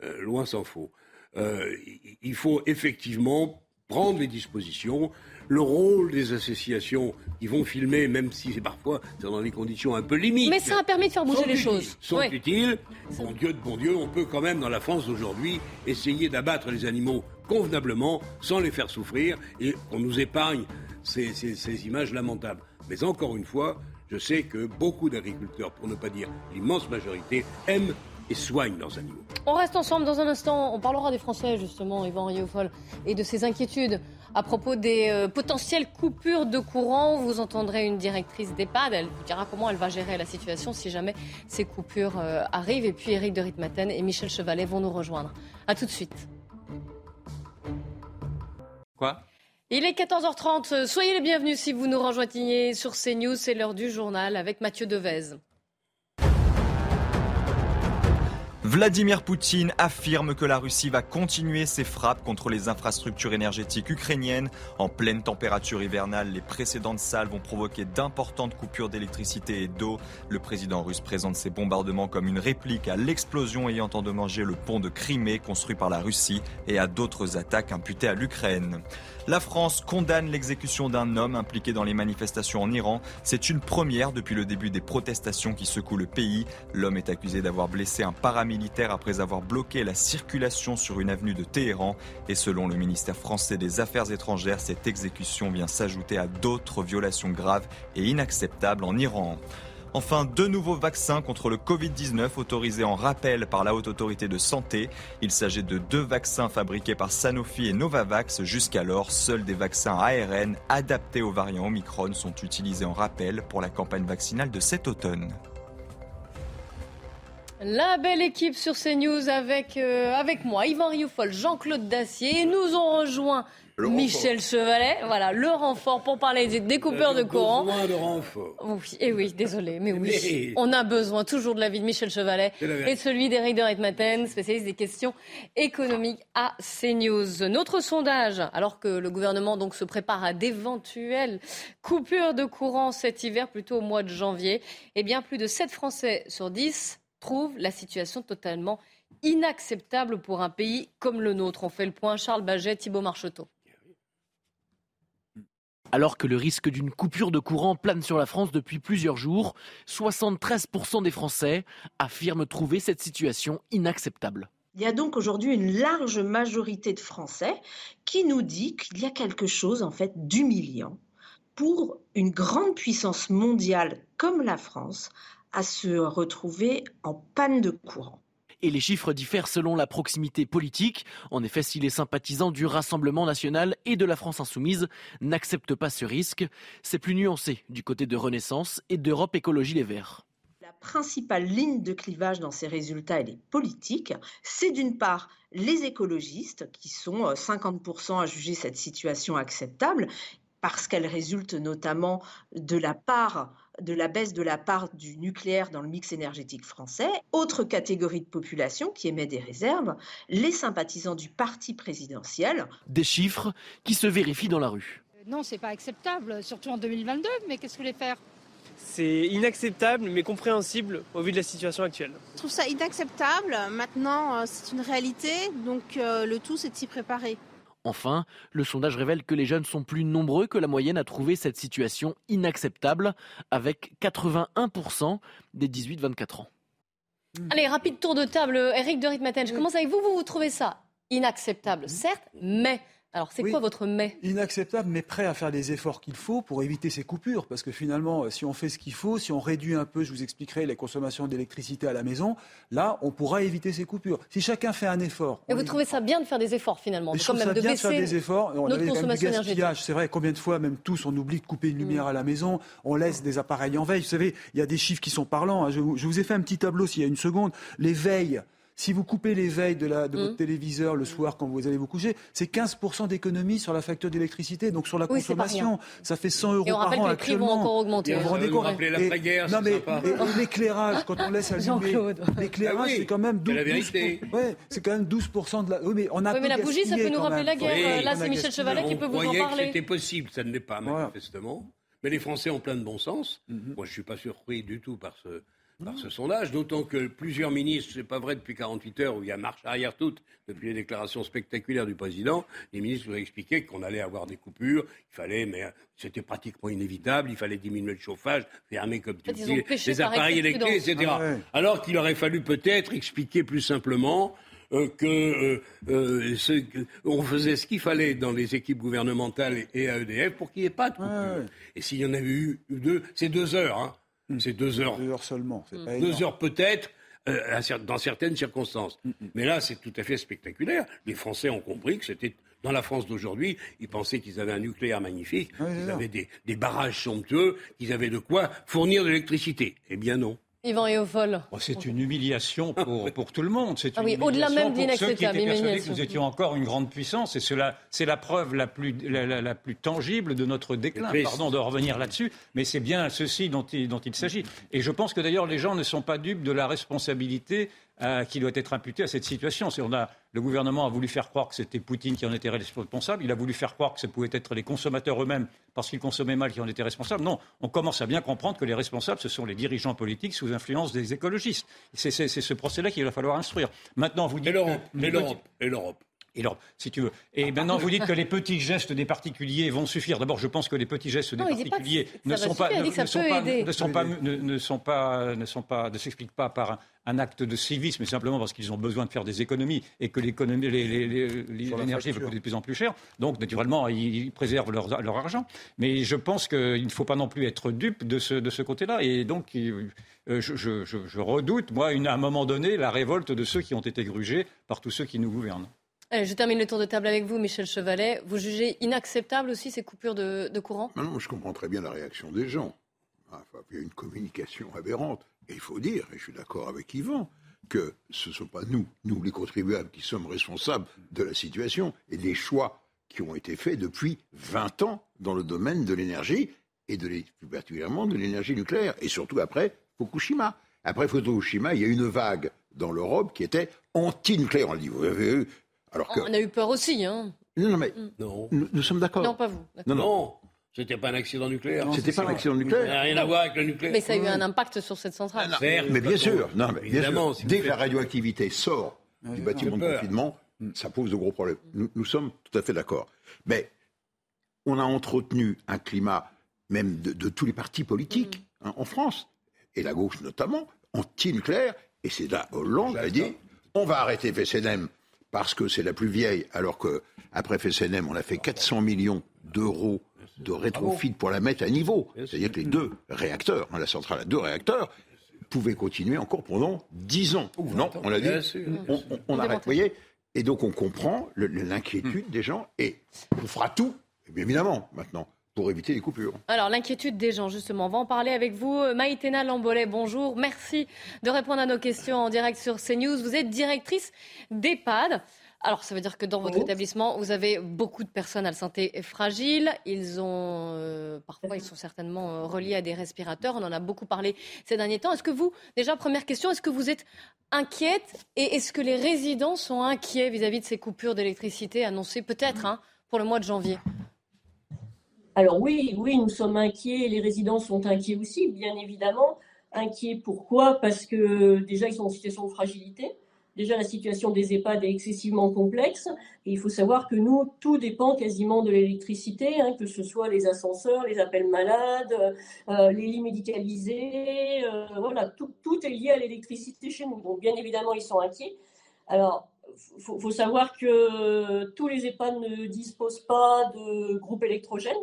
euh, loin s'en faut. Euh, il faut effectivement prendre les dispositions, le rôle des associations qui vont filmer, même si c'est parfois dans des conditions un peu limites. Mais ça a permis de faire bouger les choses. Sont utiles. Bon Dieu de bon Dieu, on peut quand même dans la France d'aujourd'hui essayer d'abattre les animaux convenablement, sans les faire souffrir, et on nous épargne ces, ces images lamentables. Mais encore une fois, je sais que beaucoup d'agriculteurs, pour ne pas dire l'immense majorité, aiment et soignent leurs animaux. On reste ensemble dans un instant. On parlera des Français, justement, Yvan Riofol, et de ses inquiétudes à propos des euh, potentielles coupures de courant. Vous entendrez une directrice d'EHPAD. Elle vous dira comment elle va gérer la situation si jamais ces coupures euh, arrivent. Et puis Eric de Ritmaten et Michel Chevalet vont nous rejoindre. A tout de suite. Quoi? Il est 14h30. Soyez les bienvenus si vous nous rejoignez sur CNews. C'est l'heure du journal avec Mathieu Devez. Vladimir Poutine affirme que la Russie va continuer ses frappes contre les infrastructures énergétiques ukrainiennes. En pleine température hivernale, les précédentes salles vont provoquer d'importantes coupures d'électricité et d'eau. Le président russe présente ces bombardements comme une réplique à l'explosion ayant endommagé le pont de Crimée construit par la Russie et à d'autres attaques imputées à l'Ukraine. La France condamne l'exécution d'un homme impliqué dans les manifestations en Iran. C'est une première depuis le début des protestations qui secouent le pays. L'homme est accusé d'avoir blessé un paramilitaire après avoir bloqué la circulation sur une avenue de Téhéran. Et selon le ministère français des Affaires étrangères, cette exécution vient s'ajouter à d'autres violations graves et inacceptables en Iran. Enfin, deux nouveaux vaccins contre le Covid-19 autorisés en rappel par la Haute Autorité de Santé. Il s'agit de deux vaccins fabriqués par Sanofi et Novavax. Jusqu'alors, seuls des vaccins ARN adaptés aux variants Omicron sont utilisés en rappel pour la campagne vaccinale de cet automne. La belle équipe sur CNews avec, euh, moi, Yvan Rioufol, Jean-Claude Dacier. Nous ont rejoint Michel Chevalet, voilà, le renfort pour parler des découpeurs de courant. besoin de renfort. Oui, et eh oui, désolé, mais oui. On a besoin toujours de l'avis de Michel Chevalet et celui d'Éric de Retmaten, spécialiste des questions économiques à CNews. Notre sondage, alors que le gouvernement donc se prépare à d'éventuelles coupures de courant cet hiver, plutôt au mois de janvier, eh bien, plus de 7 Français sur 10 trouvent la situation totalement inacceptable pour un pays comme le nôtre. On fait le point. Charles Baget, Thibault Marcheteau. Alors que le risque d'une coupure de courant plane sur la France depuis plusieurs jours, 73% des Français affirment trouver cette situation inacceptable. Il y a donc aujourd'hui une large majorité de Français qui nous dit qu'il y a quelque chose en fait d'humiliant pour une grande puissance mondiale comme la France à se retrouver en panne de courant. Et les chiffres diffèrent selon la proximité politique. En effet, si les sympathisants du Rassemblement national et de la France insoumise n'acceptent pas ce risque, c'est plus nuancé du côté de Renaissance et d'Europe Écologie Les Verts. La principale ligne de clivage dans ces résultats, elle est politique. C'est d'une part les écologistes, qui sont 50% euh, à juger cette situation acceptable, parce qu'elle résulte notamment de la part de la baisse de la part du nucléaire dans le mix énergétique français. Autre catégorie de population qui émet des réserves, les sympathisants du parti présidentiel. Des chiffres qui se vérifient dans la rue. Non, c'est pas acceptable, surtout en 2022, mais qu'est-ce que vous voulez faire? C'est inacceptable, mais compréhensible au vu de la situation actuelle. Je trouve ça inacceptable. Maintenant, euh, c'est une réalité, donc euh, le tout, c'est de s'y préparer. Enfin, le sondage révèle que les jeunes sont plus nombreux que la moyenne à trouver cette situation inacceptable, avec 81% des 18-24 ans. Allez, rapide tour de table. Eric de Ritmaten, je commence avec vous. Vous, vous trouvez ça inacceptable, certes, mais alors, c'est quoi votre mais? Inacceptable, mais prêt à faire les efforts qu'il faut pour éviter ces coupures. Parce que finalement, si on fait ce qu'il faut, si on réduit un peu, je vous expliquerai, les consommations d'électricité à la maison, là, on pourra éviter ces coupures. Si chacun fait un effort. Et vous trouvez ça bien de faire des efforts finalement Je trouve ça bien de faire des efforts. On notre avait consommation même du gaspillage. C'est vrai, combien de fois, même tous, on oublie de couper une lumière à la maison, on laisse des appareils en veille. Vous savez, il y a des chiffres qui sont parlants. hein. Je vous ai fait un petit tableau s'il y a une seconde. Les veilles. Si vous coupez les veilles de, la, de votre téléviseur le soir quand vous allez vous coucher, c'est 15% d'économie sur la facture d'électricité, donc sur la Oui, consommation. Ça fait 100 euros Et on par rappelle an que les prix vont encore augmenter. Et vous Ça vous rappeler Et- l'après-guerre, Non c'est mais sympa. et- et l'éclairage, quand on laisse allumer Jean-Claude. l'éclairage, Ah oui, c'est quand même c'est 12, la vérité. 12 ouais, c'est quand même 12% de la. Oui, mais on a Oui, mais la bougie, ça peut nous rappeler la guerre. Oui, Euh, Là, on c'est Michel. Chevalet qui on peut vous en croyait parler. que c'était possible, ça ne l'est pas manifestement. Mais les Français ont plein de bon sens. Mhm. Moi, je ne suis pas surpris du tout par ce, par ce sondage, d'autant que plusieurs ministres, c'est pas vrai depuis 48 heures où il y a marche arrière toute, depuis les déclarations spectaculaires du président, les ministres nous ont expliqué qu'on allait avoir des coupures, il fallait, mais c'était pratiquement inévitable, il fallait diminuer le chauffage, fermer comme tu ils dis, les par appareils électriques, etc. Ah ouais. Alors qu'il aurait fallu peut-être expliquer plus simplement euh, que euh, euh, ce- que- on faisait ce qu'il fallait dans les équipes gouvernementales et à EDF pour qu'il n'y ait pas de coupure. Ouais. Et s'il y en avait eu deux, c'est deux heures. Hein. C'est deux heures. Deux heures seulement. c'est pas Deux heures peut-être, euh, dans certaines circonstances. Mais là, c'est tout à fait spectaculaire. Les Français ont compris que c'était dans la France d'aujourd'hui. Ils pensaient qu'ils avaient un nucléaire magnifique, qu'ils avaient des, des barrages somptueux, qu'ils avaient de quoi fournir de l'électricité. Eh bien non. Yvan et au vol. Oh, c'est une humiliation pour, pour tout le monde. C'est Ah oui, au-delà même de pour ceux qui l'inacceptable, étaient persuadés que humiliation. nous étions encore une grande puissance. Et cela, c'est la preuve la plus, la, la- la plus tangible de notre déclin. Pardon de revenir là-dessus, mais c'est bien ceci dont il, dont il s'agit. Et je pense que d'ailleurs les gens ne sont pas dupes de la responsabilité euh, qui doit être imputée à cette situation. On a, le gouvernement a voulu faire croire que c'était Poutine qui en était responsable. Il a voulu faire croire que ce pouvait être les consommateurs eux-mêmes parce qu'ils consommaient mal qui en étaient responsables. Non, on commence à bien comprendre que les responsables, ce sont les dirigeants politiques sous influence des écologistes. C'est ce procès-là qu'il va falloir instruire. Maintenant, vous dites Et l'Europe. Et l'Europe. Et l'Europe. Si tu veux. Et maintenant, vous dites que les petits gestes des particuliers vont suffire. D'abord, je pense que les petits gestes des Non, particuliers ne sont pas, ne, sont pas, ne sont pas, ne, sont pas, ne s'expliquent pas par un, un acte de civisme, mais simplement parce qu'ils ont besoin de faire des économies et que l'économie, l'énergie va coûter de plus en plus cher. Donc, naturellement, ils préservent leur, leur argent. Mais je pense qu'il ne faut pas non plus être dupe de ce, de ce côté-là. Et donc, euh, je, je- je- je redoute, moi, une- à un moment donné, la révolte de ceux qui ont été grugés par tous ceux qui nous gouvernent. Je termine le tour de table avec vous, Michel Chevalet. Vous jugez inacceptable aussi ces coupures de, courant? Ah non, je comprends très bien la réaction des gens. Il y a une communication aberrante. Et il faut dire, et je suis d'accord avec Yvan, que ce ne sont pas nous, nous les contribuables, qui sommes responsables de la situation et des choix qui ont été faits depuis 20 ans dans le domaine de l'énergie et de plus particulièrement de l'énergie nucléaire. Et surtout après Fukushima. Après Fukushima, il y a une vague dans l'Europe qui était anti-nucléaire. On dit, vous avez vu Alors que. On a eu peur aussi, hein Non, non, mais Non. nous, nous sommes d'accord. Non, pas vous. Non, non. C'était pas un accident nucléaire. C'était pas un accident nucléaire. Ça n'a rien à voir avec le nucléaire. Mais ça a eu un impact sur cette centrale. Certes, Mais bien sûr, non, mais bien sûr. si dès que la radioactivité sort du bâtiment de peur. confinement, ça pose de gros problèmes. Nous, nous sommes tout à fait d'accord. Mais on a entretenu un climat, même de, de tous les partis politiques hein, en France, et la gauche notamment, anti-nucléaire. Et c'est là, Hollande a dit on va arrêter FSNM parce que c'est la plus vieille, alors que après FSNM, on a fait 400 millions d'euros de rétrofit pour la mettre à niveau. C'est-à-dire que les deux réacteurs, hein, la centrale à deux réacteurs, pouvaient continuer encore pendant 10 ans. non, on l'a dit, on, on- on arrête. Vous voyez Et donc on comprend l'inquiétude des gens et on fera tout, bien évidemment, maintenant, pour éviter les coupures. Alors, l'inquiétude des gens, justement, on va en parler avec vous. Maïtena Lambolet, bonjour. Merci de répondre à nos questions en direct sur CNews. Vous êtes directrice d'EHPAD. Alors, ça veut dire que dans votre établissement, vous avez beaucoup de personnes à la santé fragile. Ils ont, euh, parfois, ils sont certainement euh, reliés à des respirateurs. On en a beaucoup parlé ces derniers temps. Est-ce que vous, déjà, première question, est-ce que vous êtes inquiète et est-ce que les résidents sont inquiets vis-à-vis de ces coupures d'électricité annoncées peut-être hein, pour le mois de janvier? Alors oui, oui, nous sommes inquiets, les résidents sont inquiets aussi, bien évidemment. Inquiets pourquoi? Parce que déjà, ils sont en situation de fragilité. Déjà, la situation des EHPAD est excessivement complexe. Il faut savoir que nous, tout dépend quasiment de l'électricité, hein, que ce soit les ascenseurs, les appels malades, euh, les lits médicalisés. Euh, voilà, tout, tout, est lié à l'électricité chez nous. Donc, bien évidemment, ils sont inquiets. Alors, faut, faut, savoir que tous les EHPAD ne disposent pas de groupe électrogène.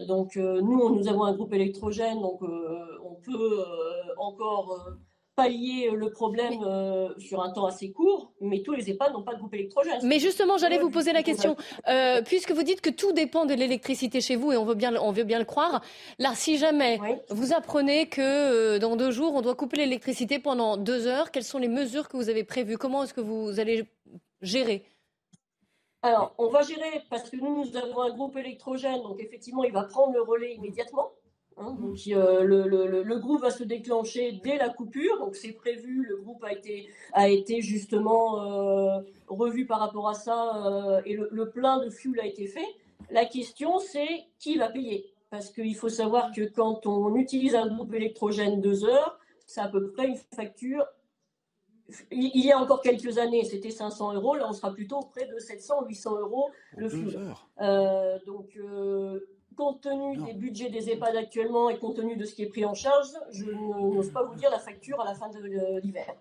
Donc, euh, nous, nous avons un groupe électrogène, donc euh, on peut euh, encore pallier le problème euh, sur un temps assez court, mais tous les EHPAD n'ont pas de groupe électrogène. Mais justement, j'allais vous poser la question, euh, puisque vous dites que tout dépend de l'électricité chez vous, et on veut bien, on veut bien le croire. Là, si jamais oui. vous apprenez que euh, dans deux jours, on doit couper l'électricité pendant deux heures, quelles sont les mesures que vous avez prévues? Comment est-ce que vous allez gérer alors, on va gérer parce que nous, nous avons un groupe électrogène, donc effectivement, il va prendre le relais immédiatement. Hein, donc, euh, le, le, le, groupe va se déclencher dès la coupure, donc c'est prévu. Le groupe a été, a été justement euh, revu par rapport à ça euh, et le, le, plein de fuel a été fait. La question, c'est qui va payer? Parce qu'il faut savoir que quand on utilise un groupe électrogène deux heures, c'est à peu près une facture. Il y a encore quelques années, c'était 500 euros. Là, on sera plutôt près de 700, 800 euros le fuel. donc compte tenu non. des budgets des EHPAD actuellement et compte tenu de ce qui est pris en charge, je n'ose pas vous dire la facture à la fin de l'hiver.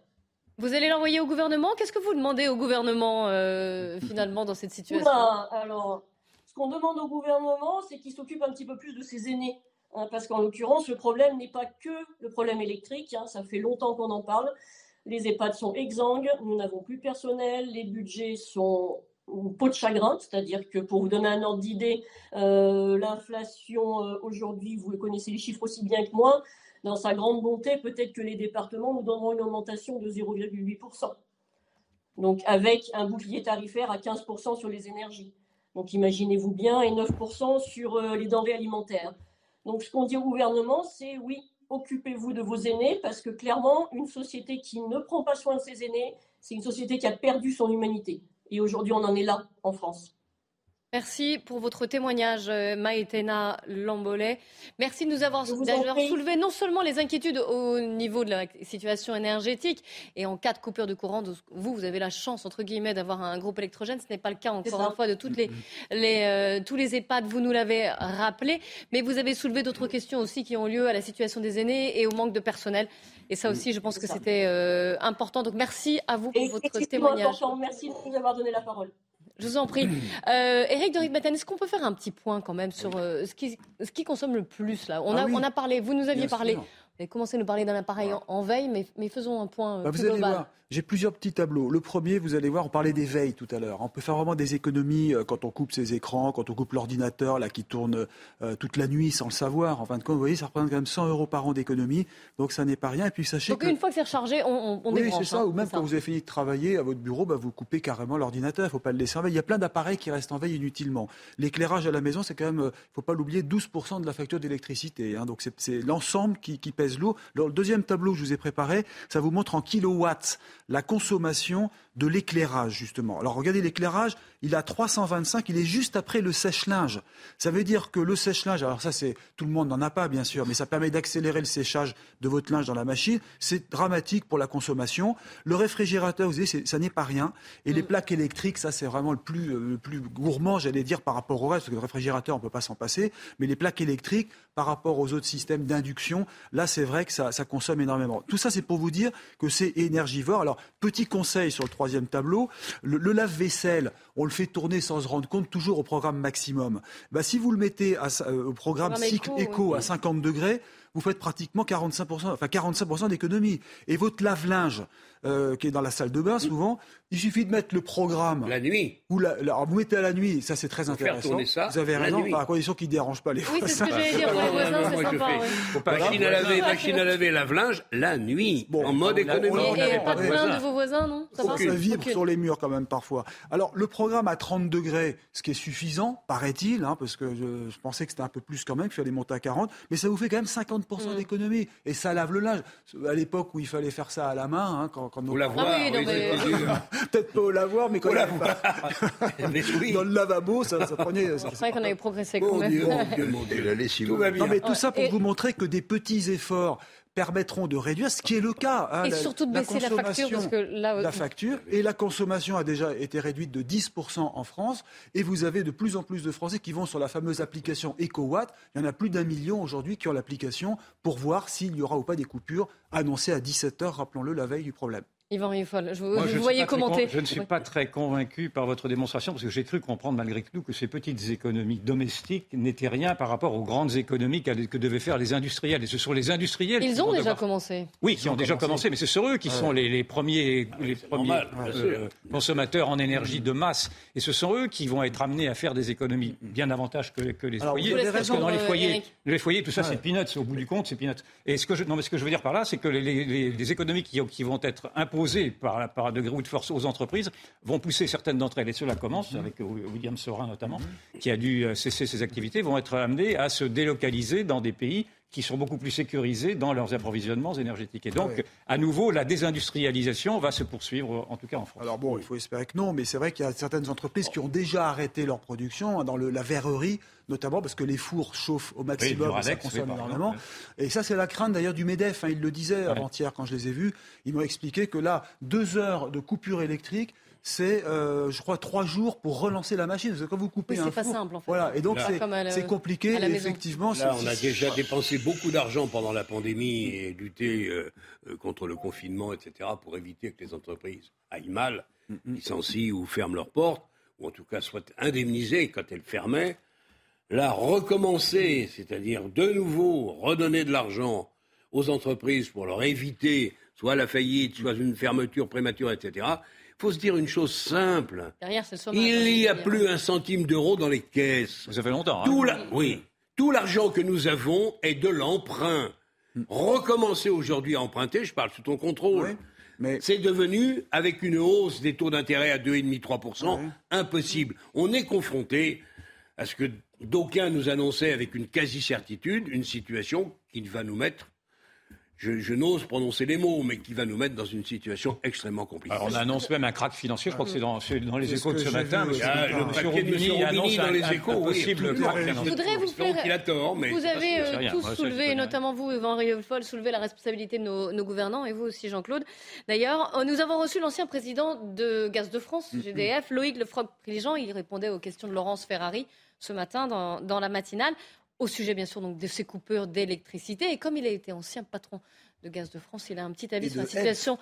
Vous allez l'envoyer au gouvernement? Qu'est-ce que vous demandez au gouvernement euh, finalement dans cette situation? Oula, Alors, ce qu'on demande au gouvernement, c'est qu'il s'occupe un petit peu plus de ses aînés. Hein, parce qu'en l'occurrence, le problème n'est pas que le problème électrique. Hein, ça fait longtemps qu'on en parle. Les EHPAD sont exsangues, nous n'avons plus personnel, les budgets sont peau de chagrin, c'est-à-dire que pour vous donner un ordre d'idée, euh, l'inflation euh, aujourd'hui, vous connaissez les chiffres aussi bien que moi, dans sa grande bonté, peut-être que les départements nous donneront une augmentation de 0,8%. Donc avec un bouclier tarifaire à 15% sur les énergies. Donc imaginez-vous bien, et 9% sur euh, les denrées alimentaires. Donc ce qu'on dit au gouvernement, c'est oui, occupez-vous de vos aînés, parce que clairement, une société qui ne prend pas soin de ses aînés, c'est une société qui a perdu son humanité. Et aujourd'hui, on en est là en France. Merci pour votre témoignage, Maïtena Lambolet. Merci de nous avoir soulevé non seulement les inquiétudes au niveau de la situation énergétique et en cas de coupure de courant, vous, vous avez la chance, entre guillemets, d'avoir un groupe électrogène. Ce n'est pas le cas, encore une fois, de toutes les, les, euh, tous les EHPAD, vous nous l'avez rappelé. Mais vous avez soulevé d'autres questions aussi qui ont lieu à la situation des aînés et au manque de personnel. Et ça aussi, je pense que c'était euh, important. Donc merci à vous pour et votre témoignage. Important. Merci de nous avoir donné la parole. Je vous en prie. Euh, Eric de Ritmaten, est-ce qu'on peut faire un petit point quand même sur euh, ce, qui, ce qui consomme le plus là? On, ah a, oui. on a parlé, vous nous aviez Bien parlé, sûr. Vous avez commencé à nous parler d'un appareil en, en veille, mais, mais faisons un point euh, Bah, plus vous allez global. voir, j'ai plusieurs petits tableaux. Le premier, vous allez voir, on parlait des veilles tout à l'heure. On peut faire vraiment des économies euh, quand on coupe ses écrans, quand on coupe l'ordinateur là qui tourne euh, toute la nuit sans le savoir. En fin de compte, vous voyez, ça représente quand même 100 euros par an d'économie. Donc ça n'est pas rien. Et puis sachez Donc que une fois que c'est rechargé, on, on, on oui, c'est ça. hein, Ou même quand vous avez fini de travailler à votre bureau, bah, vous coupez carrément l'ordinateur. Il ne faut pas le laisser en veille. Il y a plein d'appareils qui restent en veille inutilement. L'éclairage à la maison, c'est quand même, il ne faut pas l'oublier, 12% de la facture d'électricité. Hein. Donc c'est- c'est l'ensemble qui, qui pèse lourd. Le deuxième tableau que je vous ai préparé, ça vous montre en kilowatts la consommation de l'éclairage, justement. Alors regardez l'éclairage, il a 325, il est juste après le sèche-linge. Ça veut dire que le sèche-linge, alors ça c'est tout le monde n'en a pas bien sûr, mais ça permet d'accélérer le séchage de votre linge dans la machine. C'est dramatique pour la consommation. Le réfrigérateur, vous c'est- ça n'est pas rien. Et les plaques électriques, ça c'est vraiment le plus, euh, le plus gourmand, j'allais dire, par rapport au reste, parce que le réfrigérateur, on peut pas s'en passer. Mais les plaques électriques, par rapport aux autres systèmes d'induction, là c'est vrai que ça, ça consomme énormément. Tout ça c'est pour vous dire que c'est énergivore. Alors petit conseil sur le troisième tableau, le, le lave-vaisselle, on le fait tourner sans se rendre compte, toujours au programme maximum. Bah, si vous le mettez à, euh, au programme cycle éco, éco oui. à 50 degrés, vous faites pratiquement 45%, enfin 45% d'économie. Et votre lave-linge, euh, qui est dans la salle de bain souvent, il suffit de mettre le programme. La nuit. Ou la, la- alors vous mettez à la nuit, ça c'est très intéressant. ça vous avez raison, à condition qu'il ne dérange pas les Oui, c'est ce que voisins. j'allais dire pour les voisins, c'est je sympa. fais. ouais. Machine à laver, machine à laver, lave-linge, la nuit, en mode économie. on Et, l'a- et pas de plainte de vos voisins, non Ça Ça, vibre sur les murs quand même parfois. Alors le programme à 30 degrés, ce qui est suffisant, paraît-il, hein, parce que je, pensais que c'était un peu plus quand même, qu'il fallait monter à 40, mais ça vous fait quand même 50% mm. d'économie. Et ça lave le linge. À l'époque où il fallait faire ça à la main, hein, quand, quand au lavoir, ah oui, peut-être pas au lavoir, mais quand même pas... dans le lavabo, ça, ça prenait. C'est vrai qu'on avait progressé quand même. Non mais tout ça pour vous montrer que des petits efforts permettront de réduire, ce qui est le cas. Hein, et surtout de baisser la, facture. Parce que là... La facture et la consommation a déjà été réduite de 10% en France. Et vous avez de plus en plus de Français qui vont sur la fameuse application EcoWatt. Il y en a plus d'un million aujourd'hui qui ont l'application pour voir s'il y aura ou pas des coupures annoncées à 17h, rappelons-le, la veille du problème. Yvan Rieffol, je, vous, je commenter. je ne suis pas très convaincu par votre démonstration, parce que j'ai cru comprendre malgré tout que ces petites économies domestiques n'étaient rien par rapport aux grandes économies que devaient faire les industriels. Et ce sont les industriels Ils ont déjà commencé. Oui, qui ont, déjà commencé, mais ce sont eux qui sont les, premiers, les premiers euh, consommateurs en énergie de masse. Et ce sont eux qui vont être amenés à faire des économies bien davantage que, les foyers. Parce que dans les foyers, les foyers, tout ça, c'est peanuts. Au bout du compte, c'est peanuts. Et ce que je, non, mais ce que je veux dire par là, c'est que les, économies qui, qui vont être imposées imposées par, par un degré ou de force aux entreprises vont pousser certaines d'entre elles, et cela commence avec William Sorin notamment, qui a dû euh, cesser ses activités, vont être amenées à se délocaliser dans des pays qui sont beaucoup plus sécurisés dans leurs approvisionnements énergétiques. Et donc, à nouveau, la désindustrialisation va se poursuivre, en tout cas en France. Alors bon, il faut espérer que non, mais c'est vrai qu'il y a certaines entreprises qui ont déjà arrêté leur production, hein, dans le, la verrerie notamment parce que les fours chauffent au maximum, et ça consomme énormément. Et ça, c'est la crainte d'ailleurs du MEDEF. Hein, il le disait avant-hier quand je les ai vus. Ils m'ont expliqué que là, deux heures de coupure électrique, c'est, euh, je crois, trois jours pour relancer la machine. Parce que quand vous coupez un c'est pas simple, en fait. Voilà, et donc c'est compliqué. Et effectivement, là, on a déjà dépensé beaucoup d'argent pendant la pandémie et lutté euh, euh, contre le confinement, etc., pour éviter que les entreprises aillent mal, licencient ou ferment leurs portes, ou en tout cas soient indemnisées quand elles fermaient. Là, recommencer, c'est-à-dire de nouveau redonner de l'argent aux entreprises pour leur éviter soit la faillite, soit une fermeture prématurée, etc faut se dire une chose simple. Il n'y a plus un centime d'euro dans les caisses. Ça fait longtemps. Hein. oui. Tout l'argent que nous avons est de l'emprunt. Recommencer aujourd'hui à emprunter, je parle sous ton contrôle. Mais... C'est devenu, avec une hausse des taux d'intérêt à 2,5-3%, impossible. On est confronté à ce que d'aucuns nous annonçaient avec une quasi-certitude, une situation qui va nous mettre je, n'ose prononcer les mots, mais qui va nous mettre dans une situation extrêmement compliquée. Alors on annonce même un crack financier, je crois que c'est dans, dans, les échos de ce matin. Ah, le de M. Roubini dans les échos, oui. Je voudrais vous faire... Tort, mais vous avez euh, tous soulevé, notamment vous, Yvan Riofol, soulevé la responsabilité de nos, nos gouvernants, et vous aussi, Jean-Claude. D'ailleurs, euh, nous avons reçu l'ancien président de Gaz de France. GDF, Loïc Lefroc-Priligeant. Il répondait aux questions de Laurence Ferrari ce matin dans, dans la matinale au sujet bien sûr donc de ces coupures d'électricité. Et comme il a été ancien patron de Gaz de France, il a un petit avis sur la situation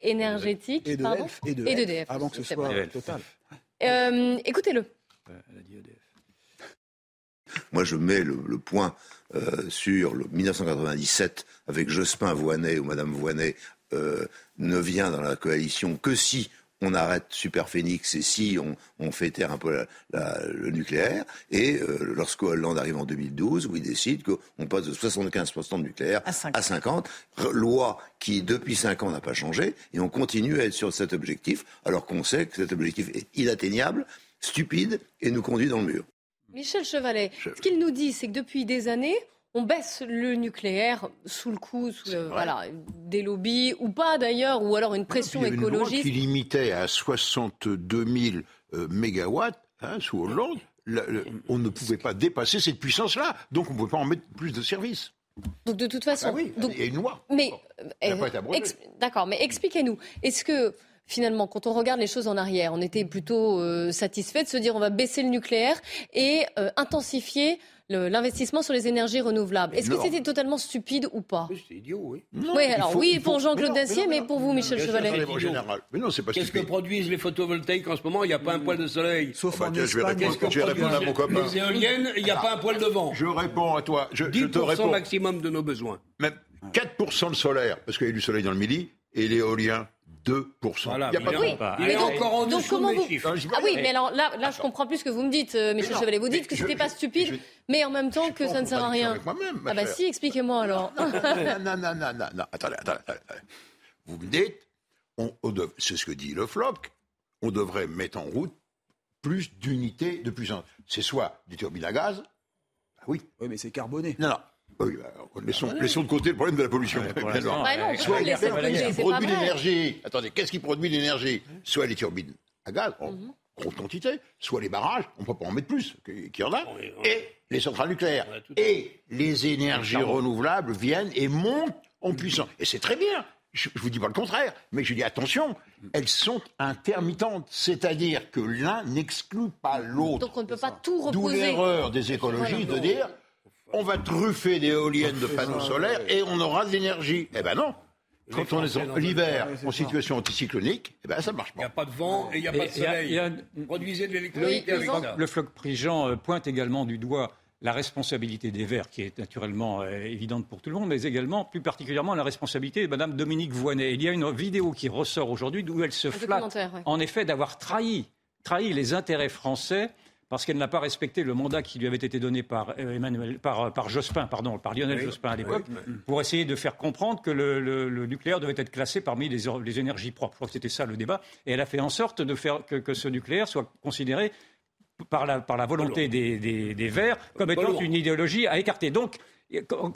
énergétique. Et de, pardon et de, EDF, avant que ce soit total. Euh, Écoutez-le. Moi, je mets le, point euh, sur le 1997 avec Jospin Voinet, où Madame Voinet euh, ne vient dans la coalition que si on arrête Superphénix et si on, fait taire un peu le nucléaire. Et euh, lorsque Hollande arrive en 2012, où il décide qu'on passe de 75% de nucléaire à 50. loi qui, depuis 5 ans, n'a pas changé. Et on continue à être sur cet objectif, alors qu'on sait que cet objectif est inatteignable, stupide et nous conduit dans le mur. Michel Chevalet, ce qu'il nous dit, c'est que depuis des années, on baisse le nucléaire sous le coup voilà, des lobbies, ou pas d'ailleurs, ou alors une pression il y écologique. Une loi qui limitait à 62 000 euh, mégawatts hein, sous Hollande. on ne pouvait pas dépasser cette puissance-là, donc on ne pouvait pas en mettre plus de services. Donc de toute façon, ah oui, il y a une loi. Mais euh, d'accord, mais expliquez-nous. Est-ce que finalement, quand on regarde les choses en arrière, on était plutôt euh, satisfait de se dire on va baisser le nucléaire et intensifier l'investissement sur les énergies renouvelables. Est-ce que c'était totalement stupide ou pas C'est idiot, oui. oui, alors oui pour Jean-Claude Dacier, mais, pour vous, Michel Chevalet. Mais non, c'est pas Qu'est-ce que produisent les photovoltaïques en ce moment? Il n'y a pas un poil de soleil. Sauf ah en je vais répondre, à mon copain. Les éoliennes, il n'y a pas un poil de vent. Je réponds à toi. Je, 10% te réponds. maximum de nos besoins. Même 4% de solaire, parce qu'il y a du soleil dans le midi, et l'éolien 2%. Voilà, il y a pas oui, il est encore en dessous comment vous... chiffres. Ah oui, mais alors là, là je comprends plus ce que vous me dites, euh, Chevalet. Vous dites que c'était pas stupide, mais en même temps que ça ne sert à rien. Ah bah si, expliquez-moi alors. non, non, non, non, non, attendez, attendez, attendez. Vous me dites, c'est ce que dit le FLOC, on devrait mettre en route plus d'unités de puissance. C'est soit des turbines à gaz, ah oui. Oui, mais c'est carboné. Non, non. Oui, bah, laissons, laissons, de côté le problème de la pollution. Non, soit il produit l'énergie. Attendez, qu'est-ce qui produit l'énergie? Soit les turbines à gaz, en mm grosse quantité, soit les barrages, on ne peut pas en mettre plus qu'il y en a, et les centrales nucléaires. Et les énergies renouvelables viennent et montent en puissance. Et c'est très bien. Je ne vous dis pas le contraire, mais je dis attention, elles sont intermittentes, c'est-à-dire que l'un n'exclut pas l'autre. Donc on ne peut pas tout reposer. D'où l'erreur des écologistes de dire on va truffer d'éoliennes de panneaux solaires et on aura de l'énergie. Eh ben non. Quand on est en l'hiver en situation anticyclonique, eh ben ça marche pas. Il n'y a pas de vent et il n'y a pas de soleil. Produisez de l'électricité avec ça. Le floc Prigent euh, pointe également du doigt la responsabilité des Verts, qui est naturellement euh, évidente pour tout le monde, mais également, plus particulièrement, la responsabilité de Mme Dominique Voynet. Il y a une vidéo qui ressort aujourd'hui où elle se flatte, en effet, d'avoir trahi, trahi les intérêts français parce qu'elle n'a pas respecté le mandat qui lui avait été donné par, euh, Emmanuel, par, par Jospin, pardon, par Lionel Jospin à l'époque, pour essayer de faire comprendre que le, nucléaire devait être classé parmi les, les, énergies propres. Je crois que c'était ça le débat. Et elle a fait en sorte de faire que, que ce nucléaire soit considéré par la, par la volonté des, des, des, Verts comme étant une idéologie à écarter. Donc,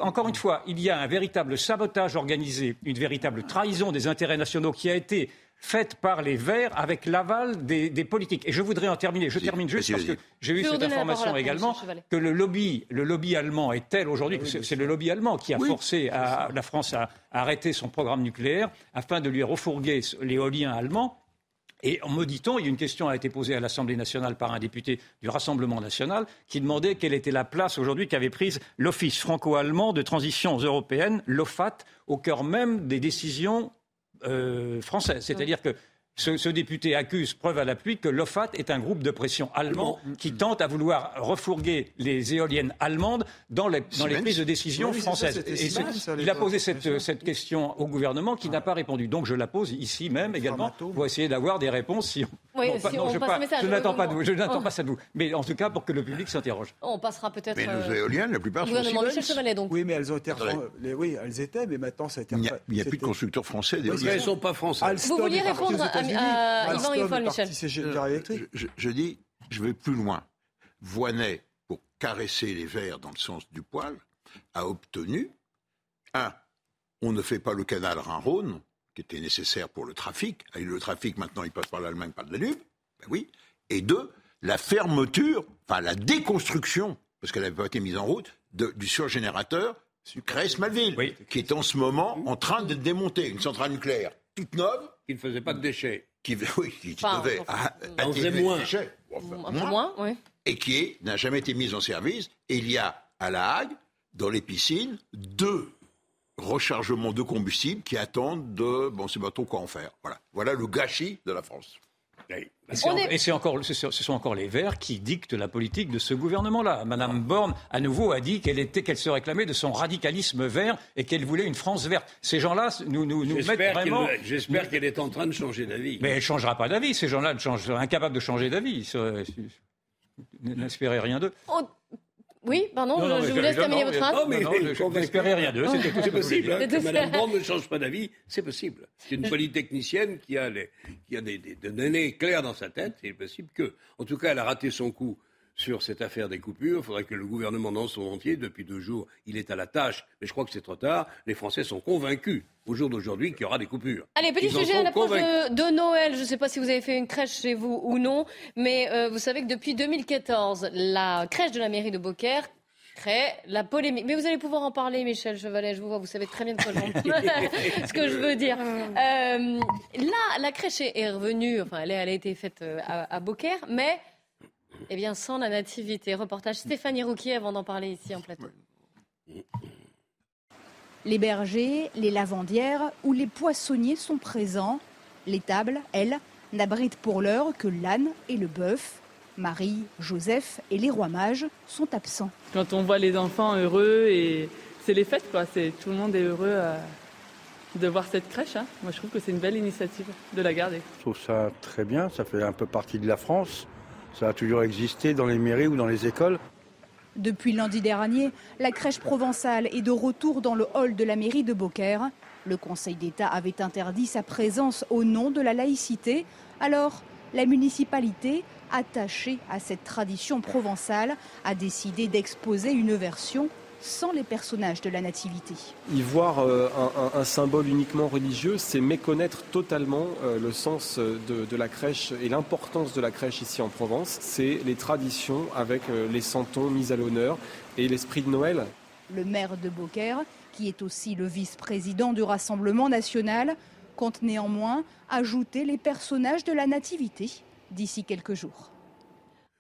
encore une fois, il y a un véritable sabotage organisé, une véritable trahison des intérêts nationaux qui a été faite par les Verts avec l'aval des, des, politiques. Et je voudrais en terminer. Je termine juste parce que j'ai eu cette information également que le lobby, le lobby allemand est tel aujourd'hui que c'est le lobby allemand qui a forcé à, la France à, à arrêter son programme nucléaire afin de lui refourguer l'éolien allemand. Et en dit-on, il y a une question a été posée à l'Assemblée nationale par un député du Rassemblement national qui demandait quelle était la place aujourd'hui qu'avait prise l'Office franco-allemand de transition européenne, l'OFAT, au cœur même des décisions euh, françaises. C'est-à-dire que ce, député accuse, preuve à l'appui, que l'OFAT est un groupe de pression allemand qui tente à vouloir refourguer les éoliennes allemandes dans les, dans les prises de décision françaises. il a posé cette, cette, question au gouvernement qui n'a pas répondu. Donc je la pose ici même également pour essayer d'avoir des réponses. Si oui, si on passe message, je n'attends pas de vous, je n'attends pas ça de vous. Mais en tout cas, pour que le public s'interroge. On passera peut-être. Mais nos euh, éoliennes, la plupart sont Michel Chevalet, donc. Oui, mais elles ont été. Oui, elles étaient, mais maintenant ça a été. Il n'y a, plus de constructeurs français d'éoliennes. Elles ne sont pas français. Vous vouliez répondre Yvan Yvon, Michel. Je dis, je vais plus loin. Voinet, pour caresser les verres dans le sens du poil, a obtenu un, on ne fait pas le canal Rhin-Rhône qui était nécessaire pour le trafic. Et le trafic, maintenant, il passe par l'Allemagne, par le Danube. Ben oui. Et deux, la fermeture, enfin la déconstruction, parce qu'elle n'avait pas été mise en route, du surgénérateur Crèce-Malville, qui est en ce moment en train de démonter une centrale nucléaire toute neuve. Qui ne faisait pas de déchets. Qui, oui, qui devait attirer moins. déchets. moins, oui. Et qui n'a jamais été mise en service. Et il y a à La Hague, dans les piscines, deux rechargement de combustible qui attendent de bon, c'est pas trop quoi en faire. Voilà, voilà le gâchis de la France. Et c'est encore, ce sont encore les Verts qui dictent la politique de ce gouvernement-là. Madame Borne, à nouveau, a dit qu'elle était, qu'elle se réclamait de son radicalisme vert et qu'elle voulait une France verte. Ces gens-là nous, nous, nous mettent vraiment. J'espère qu'elle est en train de changer d'avis. Mais elle ne changera pas d'avis. Ces gens-là sont incapables de changer d'avis. N'espérez rien d'eux. Oui, pardon, je, vous laisse terminer votre phrase. Non, mais je n'espérais rien d'eux. C'est possible. Hein, que Mme Borne ne change pas d'avis, c'est possible. C'est une polytechnicienne qui a, les, qui a des, des, données claires dans sa tête. C'est possible que, en tout cas, elle a raté son coup sur cette affaire des coupures. Il faudrait que le gouvernement dans son entier, depuis deux jours, il est à la tâche. Mais je crois que c'est trop tard. Les Français sont convaincus au jour d'aujourd'hui qu'il y aura des coupures. Allez, petit sujet à l'approche de, de, Noël. Je ne sais pas si vous avez fait une crèche chez vous ou non, mais euh, vous savez que depuis 2014, la crèche de la mairie de Beaucaire crée la polémique. Mais vous allez pouvoir en parler, Michel Chevalet. Je vous vois, vous savez très bien de quoi je ce que je veux dire. Euh, là, la crèche est revenue, enfin, elle, a été faite euh, à, à Beaucaire, mais eh bien, sans la nativité. Reportage Stéphanie Rouquier avant d'en parler ici en plateau. Les bergers, les lavandières ou les poissonniers sont présents. Les tables, elles, n'abritent pour l'heure que l'âne et le bœuf. Marie, Joseph et les rois mages sont absents. Quand on voit les enfants heureux et c'est les fêtes, quoi. C'est, tout le monde est heureux euh, de voir cette crèche. Hein. Moi, je trouve que c'est une belle initiative de la garder. Je trouve ça très bien. Ça fait un peu partie de la France. Ça a toujours existé dans les mairies ou dans les écoles. Depuis lundi dernier, la crèche provençale est de retour dans le hall de la mairie de Beaucaire. Le Conseil d'État avait interdit sa présence au nom de la laïcité. Alors, la municipalité, attachée à cette tradition provençale, a décidé d'exposer une version sans les personnages de la Nativité. Y voir euh, un, symbole uniquement religieux, c'est méconnaître totalement euh, le sens de, la crèche et l'importance de la crèche ici en Provence. C'est les traditions avec euh, les santons mis à l'honneur et l'esprit de Noël. Le maire de Beaucaire, qui est aussi le vice-président du Rassemblement national, compte néanmoins ajouter les personnages de la Nativité d'ici quelques jours.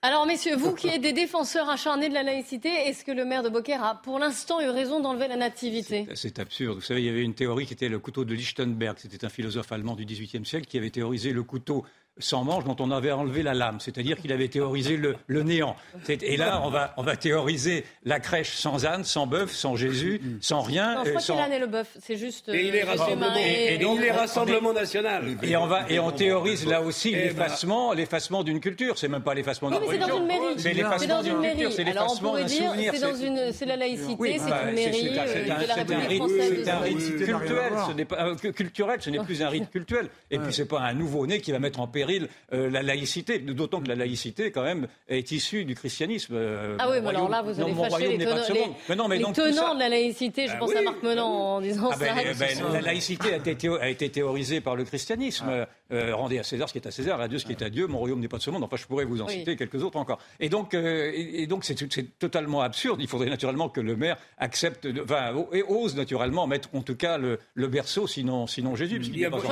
Alors, messieurs, vous qui êtes des défenseurs acharnés de la laïcité, est-ce que le maire de Beaucaire a pour l'instant eu raison d'enlever la nativité? C'est absurde. Vous savez, il y avait une théorie qui était le couteau de Lichtenberg. C'était un philosophe allemand du XVIIIe siècle qui avait théorisé le couteau sans manche dont on avait enlevé la lame, c'est-à-dire qu'il avait théorisé le, néant. Et là, on va, on va théoriser la crèche sans âne, sans bœuf, sans Jésus, sans rien. Non, je crois sans... l'âne et le bœuf, c'est juste. Et il est euh, rassemblement, et, donc, il est rassemblement national. Et on va et on théorise là aussi eh ben. l'effacement, l'effacement d'une culture. C'est même pas l'effacement d'une religion. C'est dans une mairie. C'est l'effacement d'une culture. C'est l'effacement d'un souvenir. C'est dans une, c'est la laïcité, c'est bah, une mairie euh, de la République française. C'est un rite culturel. Ce n'est pas euh, culturel. Ce n'est plus un rite cultuel. Et puis c'est pas un nouveau-né qui va mettre en péril la laïcité, d'autant que la laïcité, quand même, est issue du christianisme. Euh, ah oui, mais alors là, vous allez fâcher les, tenants, mais non, mais les tenants de la laïcité. Je ah pense à Marc Menant en disant ah ben, ça. Ben, la laïcité a été, a été, théorisée par le christianisme. Ah. Euh, rendez à César ce qui est à César, à Dieu ce qui est à Dieu, mon royaume n'est pas de ce monde. Enfin, je pourrais vous en citer quelques autres encore. Et donc, euh, et, donc c'est, totalement absurde. Il faudrait naturellement que le maire accepte, enfin, et ose naturellement mettre en tout cas le, berceau, sinon, sinon Jésus. il, avance,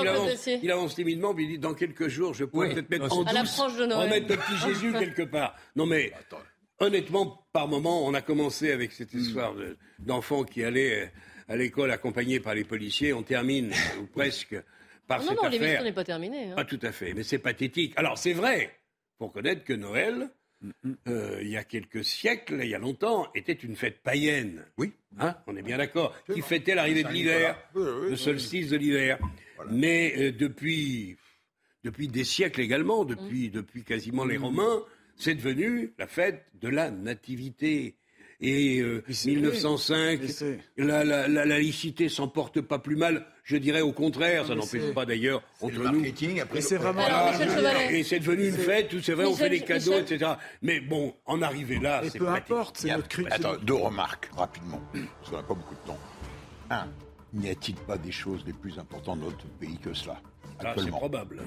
il, avance, timidement, mais il dit dans quelques jours, je pourrais peut-être mettre en douce, remettre le petit Jésus quelque part. Non mais. Honnêtement, par moment, on a commencé avec cette histoire d'enfants qui allaient à l'école accompagnés par les policiers. On termine, ou presque, par non, non, l'émission n'est pas terminée. Hein. Pas tout à fait, mais c'est pathétique. Alors c'est vrai, pour connaître que Noël, euh, il y a quelques siècles, il y a longtemps, était une fête païenne. Oui. Hein, on est bien d'accord. Qui fêtait l'arrivée de l'hiver, le solstice de l'hiver. Mais euh, depuis, depuis des siècles également, depuis, depuis quasiment les Romains, c'est devenu la fête de la nativité et 1905, euh, la, la, la, laïcité s'en porte pas plus mal. Je dirais au contraire, ça n'empêche pas d'ailleurs entre nous. Après, c'est vraiment. et c'est devenu une fête où c'est vrai, on fait des cadeaux, etc. Mais bon, en arriver là, c'est peu importe, c'est notre cri. Attends, deux remarques rapidement, parce qu'on n'a pas beaucoup de temps. Un, n'y a-t-il pas des choses les plus importantes dans notre pays que cela? Ah, C'est probable.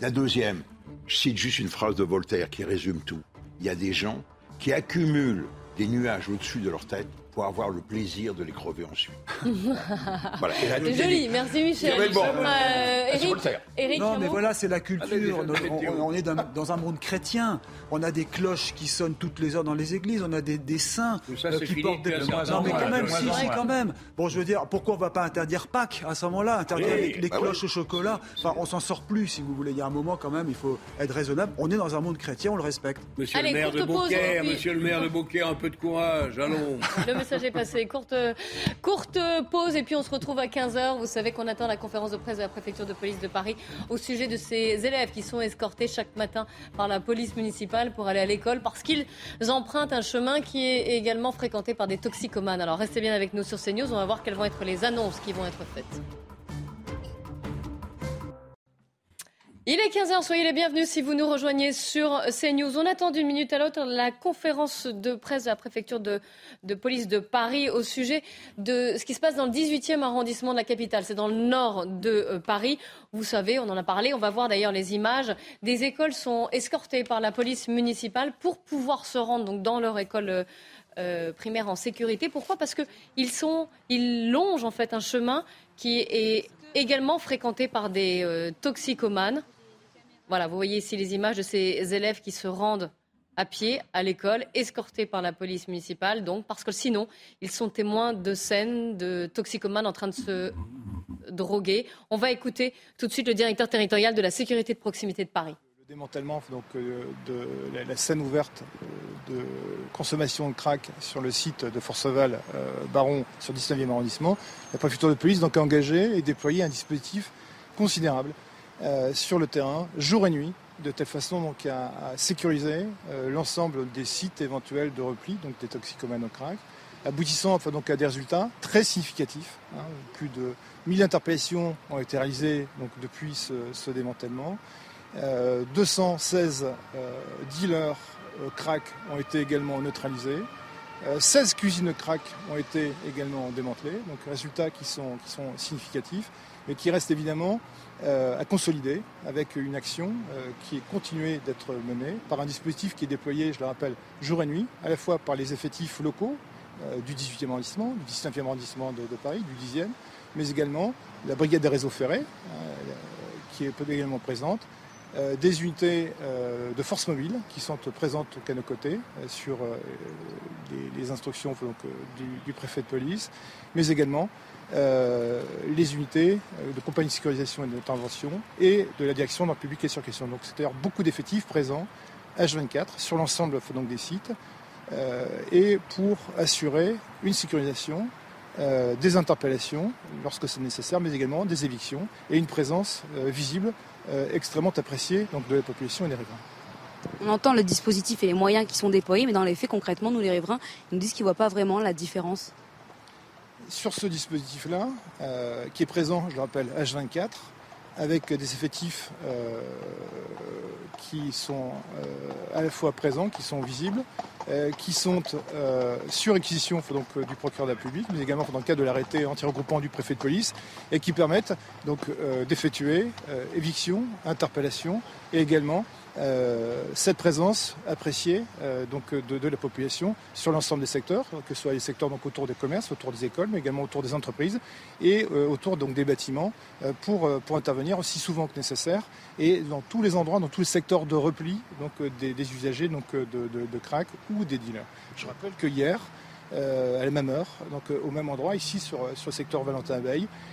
La deuxième, je cite juste une phrase de Voltaire qui résume tout. Il y a des gens qui accumulent des nuages au-dessus de leur tête pour avoir le plaisir de les crever ensuite. voilà. C'est joli, merci Michel. Euh, Eric, non, mais voilà, c'est la culture. on, est dans, un monde chrétien. On a des cloches qui sonnent toutes les heures dans les églises. On a des, des saints euh, qui portent des. Non, mais quand même, si, si, quand même. Bon, je veux dire, pourquoi on ne va pas interdire Pâques à ce moment-là Interdire les, bah cloches au chocolat Enfin, on s'en sort plus, si vous voulez. Il y a un moment, quand même, il faut être raisonnable. On est dans un monde chrétien, on le respecte. Monsieur le maire de Beaucaire, monsieur le maire de Beaucaire, un peu de courage, allons. Message est passé. Courte, courte pause et puis on se retrouve à 15h. Vous savez qu'on attend la conférence de presse de la préfecture de police de Paris au sujet de ces élèves qui sont escortés chaque matin par la police municipale pour aller à l'école parce qu'ils empruntent un chemin qui est également fréquenté par des toxicomanes. Alors restez bien avec nous sur CNews. On va voir quelles vont être les annonces qui vont être faites. Il est 15h, soyez les bienvenus si vous nous rejoignez sur CNews. On attend d'une minute à l'autre la conférence de presse de la préfecture de, police de Paris au sujet de ce qui se passe dans le 18e arrondissement de la capitale. C'est dans le nord de euh, Paris. Vous savez, on en a parlé, on va voir d'ailleurs les images. Des écoles sont escortées par la police municipale pour pouvoir se rendre donc, dans leur école euh, euh, primaire en sécurité. Pourquoi? Parce qu'ils ils longent en fait un chemin qui est également fréquenté par des toxicomanes voilà, vous voyez ici les images de ces élèves qui se rendent à pied à l'école, escortés par la police municipale, donc parce que sinon, ils sont témoins de scènes de toxicomanes en train de se droguer. On va écouter tout de suite le directeur territorial de la sécurité de proximité de Paris. Le démantèlement euh, de la scène ouverte euh, de consommation de crack sur le site de Forceval, euh, Baron, sur 19e arrondissement, la préfecture de police donc, a engagé et déployé un dispositif considérable euh, sur le terrain, jour et nuit, de telle façon donc, à, sécuriser l'ensemble des sites éventuels de repli, donc des toxicomanes au crack, aboutissant enfin, à des résultats très significatifs. Hein. plus de 1000 interpellations ont été réalisées depuis ce, démantèlement. 216 dealers crack ont été également neutralisés. 16 cuisines crack ont été également démantelées, donc résultats qui sont, qui sont significatifs, mais qui restent évidemment euh, à consolider avec une action euh, qui est continuée d'être menée par un dispositif qui est déployé, je le rappelle, jour et nuit, à la fois par les effectifs locaux euh, du 18e arrondissement, du 19e arrondissement de, Paris, du 10e, mais également la brigade des réseaux ferrés, qui est également présente, euh, des unités euh, de force mobile qui sont présentes à nos côtés euh, sur les, instructions du, préfet de police, mais également les unités de compagnie de sécurisation et d'intervention et de la direction d'un public et sur question. Donc c'est-à-dire beaucoup d'effectifs présents H24 sur l'ensemble des sites et pour assurer une sécurisation des interpellations lorsque c'est nécessaire, mais également des évictions et une présence visible euh, extrêmement apprécié donc, de la population et des riverains. On entend le dispositif et les moyens qui sont déployés, mais dans les faits, concrètement, nous les riverains, ils nous disent qu'ils ne voient pas vraiment la différence. Sur ce dispositif-là, euh, qui est présent, je le rappelle, H24, avec des effectifs euh, qui sont à la fois présents, qui sont visibles, qui sont sur réquisition donc, du procureur de la République, mais également dans le cadre de l'arrêté anti-regroupement du préfet de police, et qui permettent donc d'effectuer éviction, interpellation, et également euh, cette présence appréciée euh, donc de, la population sur l'ensemble des secteurs, que ce soit les secteurs donc autour des commerces, autour des écoles, mais également autour des entreprises et euh, autour donc des bâtiments pour, pour intervenir aussi souvent que nécessaire et dans tous les endroits, dans tous les secteurs de repli donc des, usagers donc de, de, crack ou des dealers. Je rappelle que hier, à la même heure, donc au même endroit, ici sur, sur le secteur Valentin-Abeille, euh,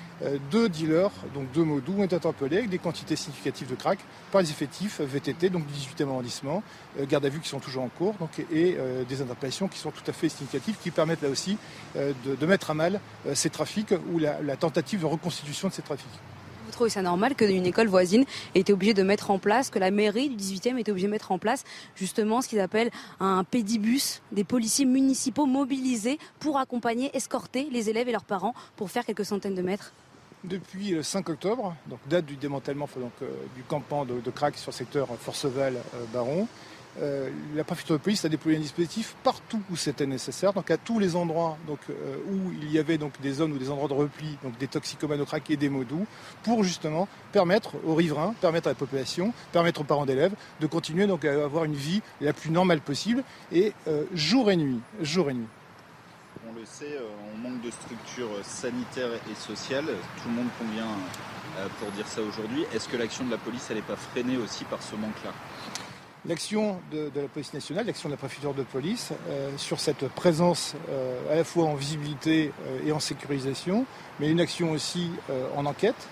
deux dealers, donc deux mots ont été interpellés avec des quantités significatives de crack par les effectifs VTT, donc du 18e arrondissement, euh, garde à vue qui sont toujours en cours, donc, et euh, des interpellations qui sont tout à fait significatives, qui permettent là aussi de, mettre à mal ces trafics ou la, tentative de reconstitution de ces trafics. Vous trouvez ça normal qu'une école voisine ait été obligée de mettre en place, que la mairie du 18e ait été obligée de mettre en place justement ce qu'ils appellent un pédibus, des policiers municipaux mobilisés pour accompagner, escorter les élèves et leurs parents pour faire quelques centaines de mètres? Depuis le 5 octobre, donc date du démantèlement euh, du campement de, crack sur le secteur Forceval-Baron. Euh, la préfecture de police a déployé un dispositif partout où c'était nécessaire, donc à tous les endroits euh, où il y avait donc, des zones ou des endroits de repli, donc des toxicomanes au et des mots pour justement permettre aux riverains, permettre à la population, permettre aux parents d'élèves de continuer donc, à avoir une vie la plus normale possible et jour et nuit, jour et nuit euh, on manque de structures sanitaires et sociales. Tout le monde convient euh, pour dire ça aujourd'hui. Est-ce que l'action de la police, n'est pas freinée aussi par ce manque-là? L'action de, la police nationale, l'action de la préfecture de police euh, sur cette présence à la fois en visibilité et en sécurisation, mais une action aussi en enquête,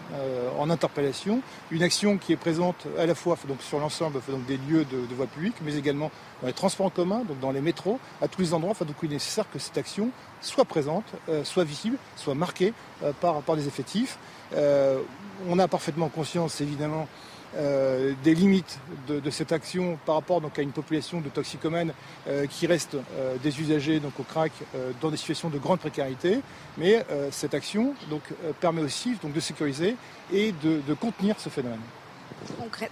en interpellation, une action qui est présente à la fois donc, sur l'ensemble des lieux de, de voie publique, mais également dans les transports en commun, donc dans les métros, à tous les endroits. Enfin, donc il est nécessaire que cette action soit présente, euh, soit visible, soit marquée euh, par, par des effectifs. Euh, on a parfaitement conscience, évidemment, des limites de, cette action par rapport donc, à une population de toxicomanes qui reste des usagers donc, au crack dans des situations de grande précarité. Mais cette action donc, permet aussi donc, de sécuriser et de, de contenir ce phénomène. Concret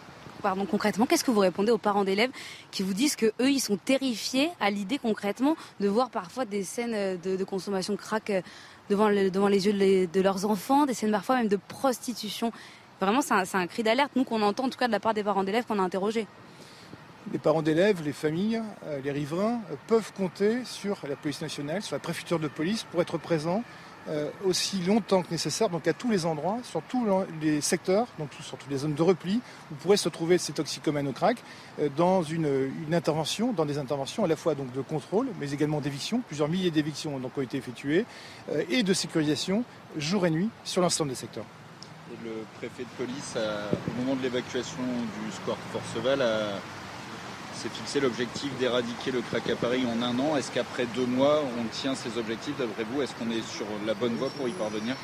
concrètement, qu'est-ce que vous répondez aux parents d'élèves qui vous disent que eux, ils sont terrifiés à l'idée concrètement de voir parfois des scènes euh, de, consommation de crack euh, devant, devant les yeux de, leurs enfants, des scènes parfois même de prostitution. Vraiment, c'est un, cri d'alerte, nous, qu'on entend en tout cas de la part des parents d'élèves qu'on a interrogés. Les parents d'élèves, les familles, euh, les riverains peuvent compter sur la police nationale, sur la préfecture de police pour être présents euh, aussi longtemps que nécessaire, donc à tous les endroits, sur tous les secteurs, donc sur toutes les zones de repli, où pourraient se trouver ces toxicomanes au crack, euh, dans une, intervention, dans des interventions à la fois donc de contrôle, mais également d'éviction. Plusieurs milliers d'évictions ont été effectuées, euh, et de sécurisation jour et nuit sur l'ensemble des secteurs. Et le préfet de police, au moment de l'évacuation du square Forceval, a s'est fixé l'objectif d'éradiquer le crack à Paris en un an. Est-ce qu'après deux mois, on tient ces objectifs D'après vous, est-ce qu'on est sur la bonne voie pour y parvenir?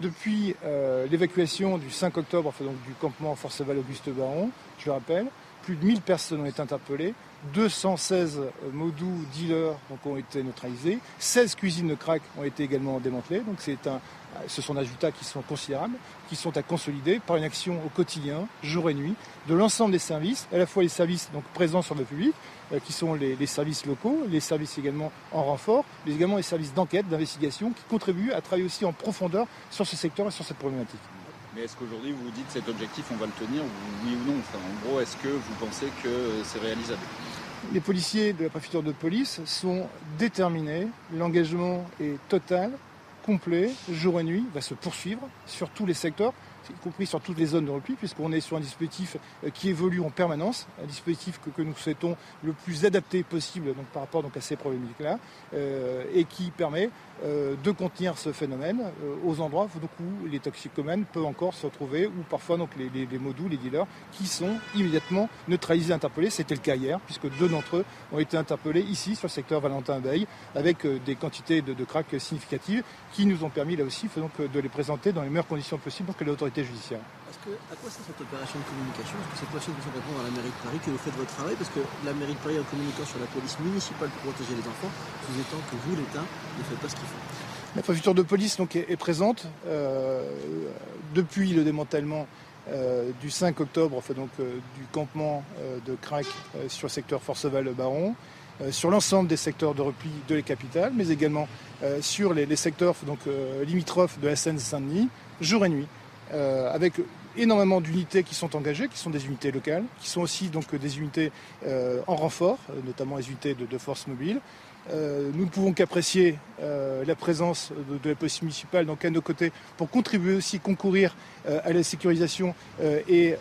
Depuis euh, l'évacuation du 5 octobre, enfin, donc, du campement Forceval Auguste Baron, je le rappelle, plus de 1000 personnes ont été interpellées, 216 modus dealers donc, ont été neutralisés, 16 cuisines de crack ont été également démantelées. Donc c'est un, ce sont des résultats qui sont considérables, qui sont à consolider par une action au quotidien, jour et nuit, de l'ensemble des services, à la fois les services donc, présents sur le public, euh, qui sont les, services locaux, les services également en renfort, mais également les services d'enquête, d'investigation, qui contribuent à travailler aussi en profondeur sur ce secteur et sur cette problématique. Mais est-ce qu'aujourd'hui vous vous dites cet objectif on va le tenir, oui ou non? En gros, est-ce que vous pensez que c'est réalisable? Les policiers de la préfecture de police sont déterminés, l'engagement est total, complet, jour et nuit, va se poursuivre sur tous les secteurs y compris sur toutes les zones de repli, puisqu'on est sur un dispositif euh, qui évolue en permanence, un dispositif que, nous souhaitons le plus adapté possible donc, par rapport donc, à ces problématiques-là, euh, et qui permet euh, de contenir ce phénomène aux endroits où les toxicomanes peuvent encore se retrouver, ou parfois donc, les, les, les les dealers, qui sont immédiatement neutralisés, interpellés. C'était le cas hier, puisque deux d'entre eux ont été interpellés ici, sur le secteur Valentin-Veil, avec des quantités de, de crack significatives, qui nous ont permis là aussi donc, de les présenter dans les meilleures conditions possibles pour que l'autorité judiciaire. Que, à quoi sert cette opération de communication? Est-ce que cette question peut répondre à la mairie de Paris que vous faites votre travail? Parce que la mairie de Paris, en communiquant sur la police municipale pour protéger les enfants, sous-étend que vous, l'État, ne faites pas ce qu'il faut. La préfecture de police donc, est, est présente euh, depuis le démantèlement euh, du 5 octobre, enfin, donc, euh, du campement de crack sur le secteur Forceval-Baron, sur l'ensemble des secteurs de repli de la capitale, mais également sur les, les secteurs donc, limitrophes de la Seine-Saint-Denis, jour et nuit, avec énormément d'unités qui sont engagées, qui sont des unités locales, qui sont aussi donc des unités euh, en renfort, notamment les unités de, de force mobile. Euh, nous ne pouvons qu'apprécier euh, la présence de, de, la police municipale donc à nos côtés pour contribuer aussi, concourir euh, à la sécurisation et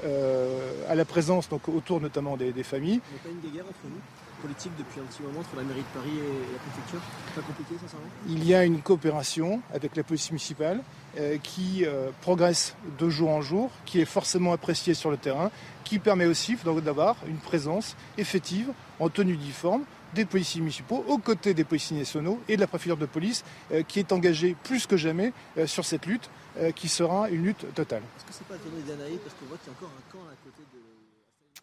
à la présence donc, autour notamment des, des familles. Il n'y a pas une guerre entre nous politique depuis un petit moment entre la mairie de Paris et la préfecture? Pas compliqué, sincèrement? Il y a une coopération avec la police municipale euh, qui euh, progresse de jour en jour, qui est forcément appréciée sur le terrain, qui permet aussi d'avoir une présence effective en tenue difforme des policiers municipaux aux côtés des policiers nationaux et de la préfecture de police euh, qui est engagée plus que jamais euh, sur cette lutte euh, qui sera une lutte totale. Est-ce que c'est pas parce qu'on voit qu'il y a encore un camp à côté de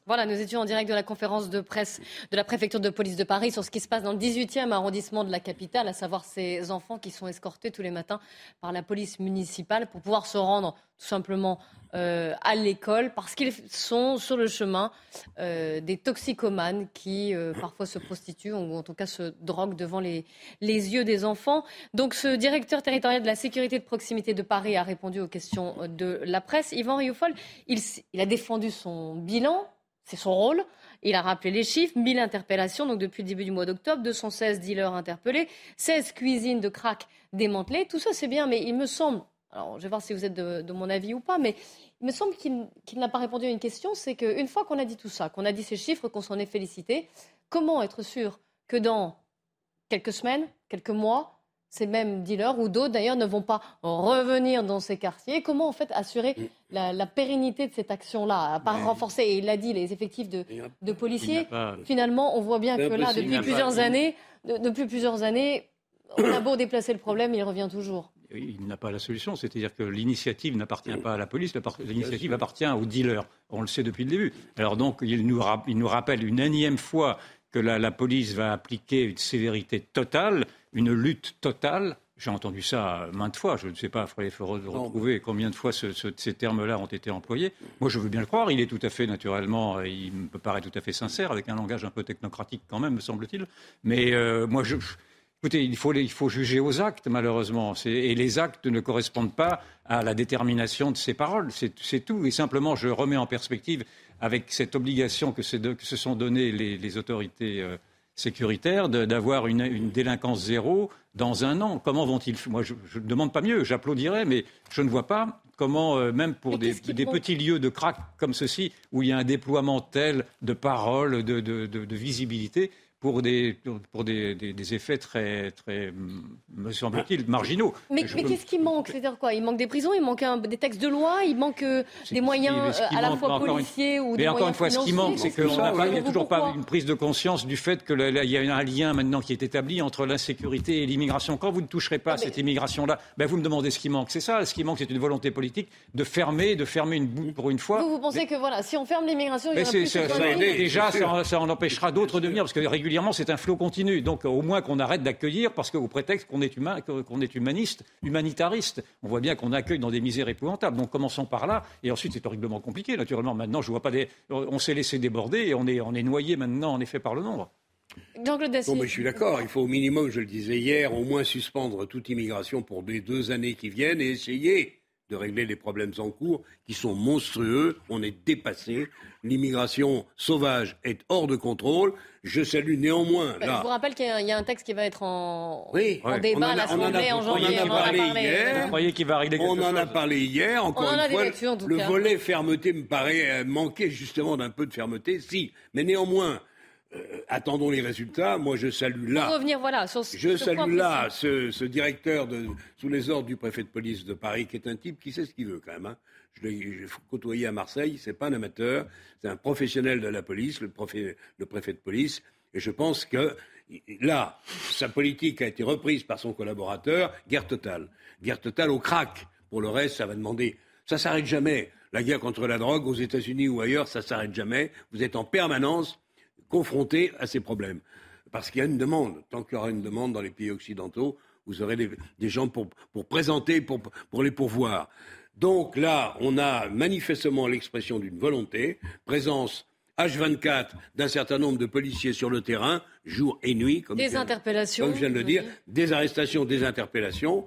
voilà, nous étions en direct de la conférence de presse de la préfecture de police de Paris sur ce qui se passe dans le 18e arrondissement de la capitale, à savoir ces enfants qui sont escortés tous les matins par la police municipale pour pouvoir se rendre tout simplement euh, à l'école parce qu'ils sont sur le chemin euh, des toxicomanes qui euh, parfois se prostituent ou en tout cas se droguent devant les, les yeux des enfants. Donc ce directeur territorial de la sécurité de proximité de Paris a répondu aux questions de la presse. Yvan Rioufol, il, il a défendu son bilan c'est son rôle. Il a rappelé les chiffres, 1000 interpellations, donc depuis le début du mois d'octobre, 216 dealers interpellés, 16 cuisines de crack démantelées. Tout ça, c'est bien, mais il me semble, alors je vais voir si vous êtes de, mon avis ou pas, mais il me semble qu'il qu n'a pas répondu à une question, c'est qu'une fois qu'on a dit tout ça, qu'on a dit ces chiffres, qu'on s'en est félicité, comment être sûr que dans quelques semaines, quelques mois, ces mêmes dealers ou d'autres d'ailleurs ne vont pas revenir dans ces quartiers. Comment en fait assurer la, la pérennité de cette action-là, à part Mais... renforcer, et il l'a dit, les effectifs de, de policiers pas... Finalement, on voit bien que là, depuis plusieurs pas... années, de, depuis plusieurs années, on a beau déplacer le problème, il revient toujours. Il n'a pas la solution, c'est-à-dire que l'initiative n'appartient pas à la police, l'initiative appartient aux dealers. On le sait depuis le début. Alors donc, il nous, il nous rappelle une énième fois que la, la police va appliquer une sévérité totale une lutte totale. J'ai entendu ça maintes fois. Je ne sais pas, il faudrait retrouver combien de fois ce, ce, ces termes-là ont été employés. Moi, je veux bien le croire. Il est tout à fait naturellement, il me paraît tout à fait sincère, avec un langage un peu technocratique quand même, me semble-t-il. Mais euh, moi, je, Écoutez, il faut, il faut, juger aux actes, malheureusement. Et les actes ne correspondent pas à la détermination de ces paroles. C'est tout. Et simplement, je remets en perspective, avec cette obligation que, de, que se sont données les, les autorités euh, sécuritaire d'avoir une, une, délinquance zéro dans un an. Comment vont-ils Moi, je ne demande pas mieux, j'applaudirais, mais je ne vois pas comment, euh, même pour des, des petits lieux de crack comme ceci, où il y a un déploiement tel de paroles, de, de, de, de visibilité, pour des, pour des, des, effets très, très me semble-t-il, marginaux. Mais, qu'est-ce qui manque? C'est-à-dire quoi? Il manque des prisons, il manque des textes de loi, il manque euh, des moyens euh, à la fois policiers ou des Mais encore une fois, ce qui manque, c'est qu'il n'y a toujours pas une prise de conscience du fait qu'il y a un lien maintenant qui est établi entre l'insécurité et l'immigration. Quand vous ne toucherez pas cette immigration-là, ben vous me demandez ce qui manque. C'est ça, ce qui manque, c'est une volonté politique de fermer, de fermer une boucle pour une fois. Vous, vous pensez que voilà, si on ferme l'immigration, il y aura plus ça, Déjà, ça, en empêchera d'autres de venir, parce que régulièrement, c'est un flot continu. Donc, au moins qu'on arrête d'accueillir, parce qu'au prétexte qu'on est humain, qu'on est humaniste, humanitariste, on voit bien qu'on accueille dans des misères épouvantables. Donc, commençons par là. Et ensuite, c'est horriblement compliqué, naturellement. Maintenant, je vois pas des. On s'est laissé déborder et on est, on est noyé maintenant, en effet, par le nombre. Bon, mais je suis d'accord. Il faut au minimum, je le disais hier, au moins suspendre toute immigration pour les deux années qui viennent et essayer de régler les problèmes en cours qui sont monstrueux. On est dépassé. L'immigration sauvage est hors de contrôle. Je salue néanmoins. Bah, je vous rappelle qu'il y, a un texte qui va être en, débat à l'Assemblée en janvier. On en a parlé hier. On en a parlé hier. Encore une fois, le volet fermeté me paraît euh, manquer justement d'un peu de fermeté. Si, mais néanmoins, euh, attendons les résultats. Moi, je salue là. revenir, voilà, je salue là ce, directeur de, sous les ordres du préfet de police de Paris, qui est un type qui sait ce qu'il veut quand même. Hein. Je l'ai côtoyé à Marseille. C'est pas un amateur, c'est un professionnel de la police, le, préfet, le préfet de police. Et je pense que là, sa politique a été reprise par son collaborateur. Guerre totale, guerre totale au crack. Pour le reste, ça va demander. Ça s'arrête jamais. La guerre contre la drogue aux États-Unis ou ailleurs, ça s'arrête jamais. Vous êtes en permanence confrontés à ces problèmes. Parce qu'il y a une demande. Tant qu'il y aura une demande dans les pays occidentaux, vous aurez des, gens pour, présenter, pour, pour les pourvoir. Donc là, on a manifestement l'expression d'une volonté, présence H24 d'un certain nombre de policiers sur le terrain, jour et nuit, comme, des interpellations, comme je viens de le dire, des arrestations, des interpellations.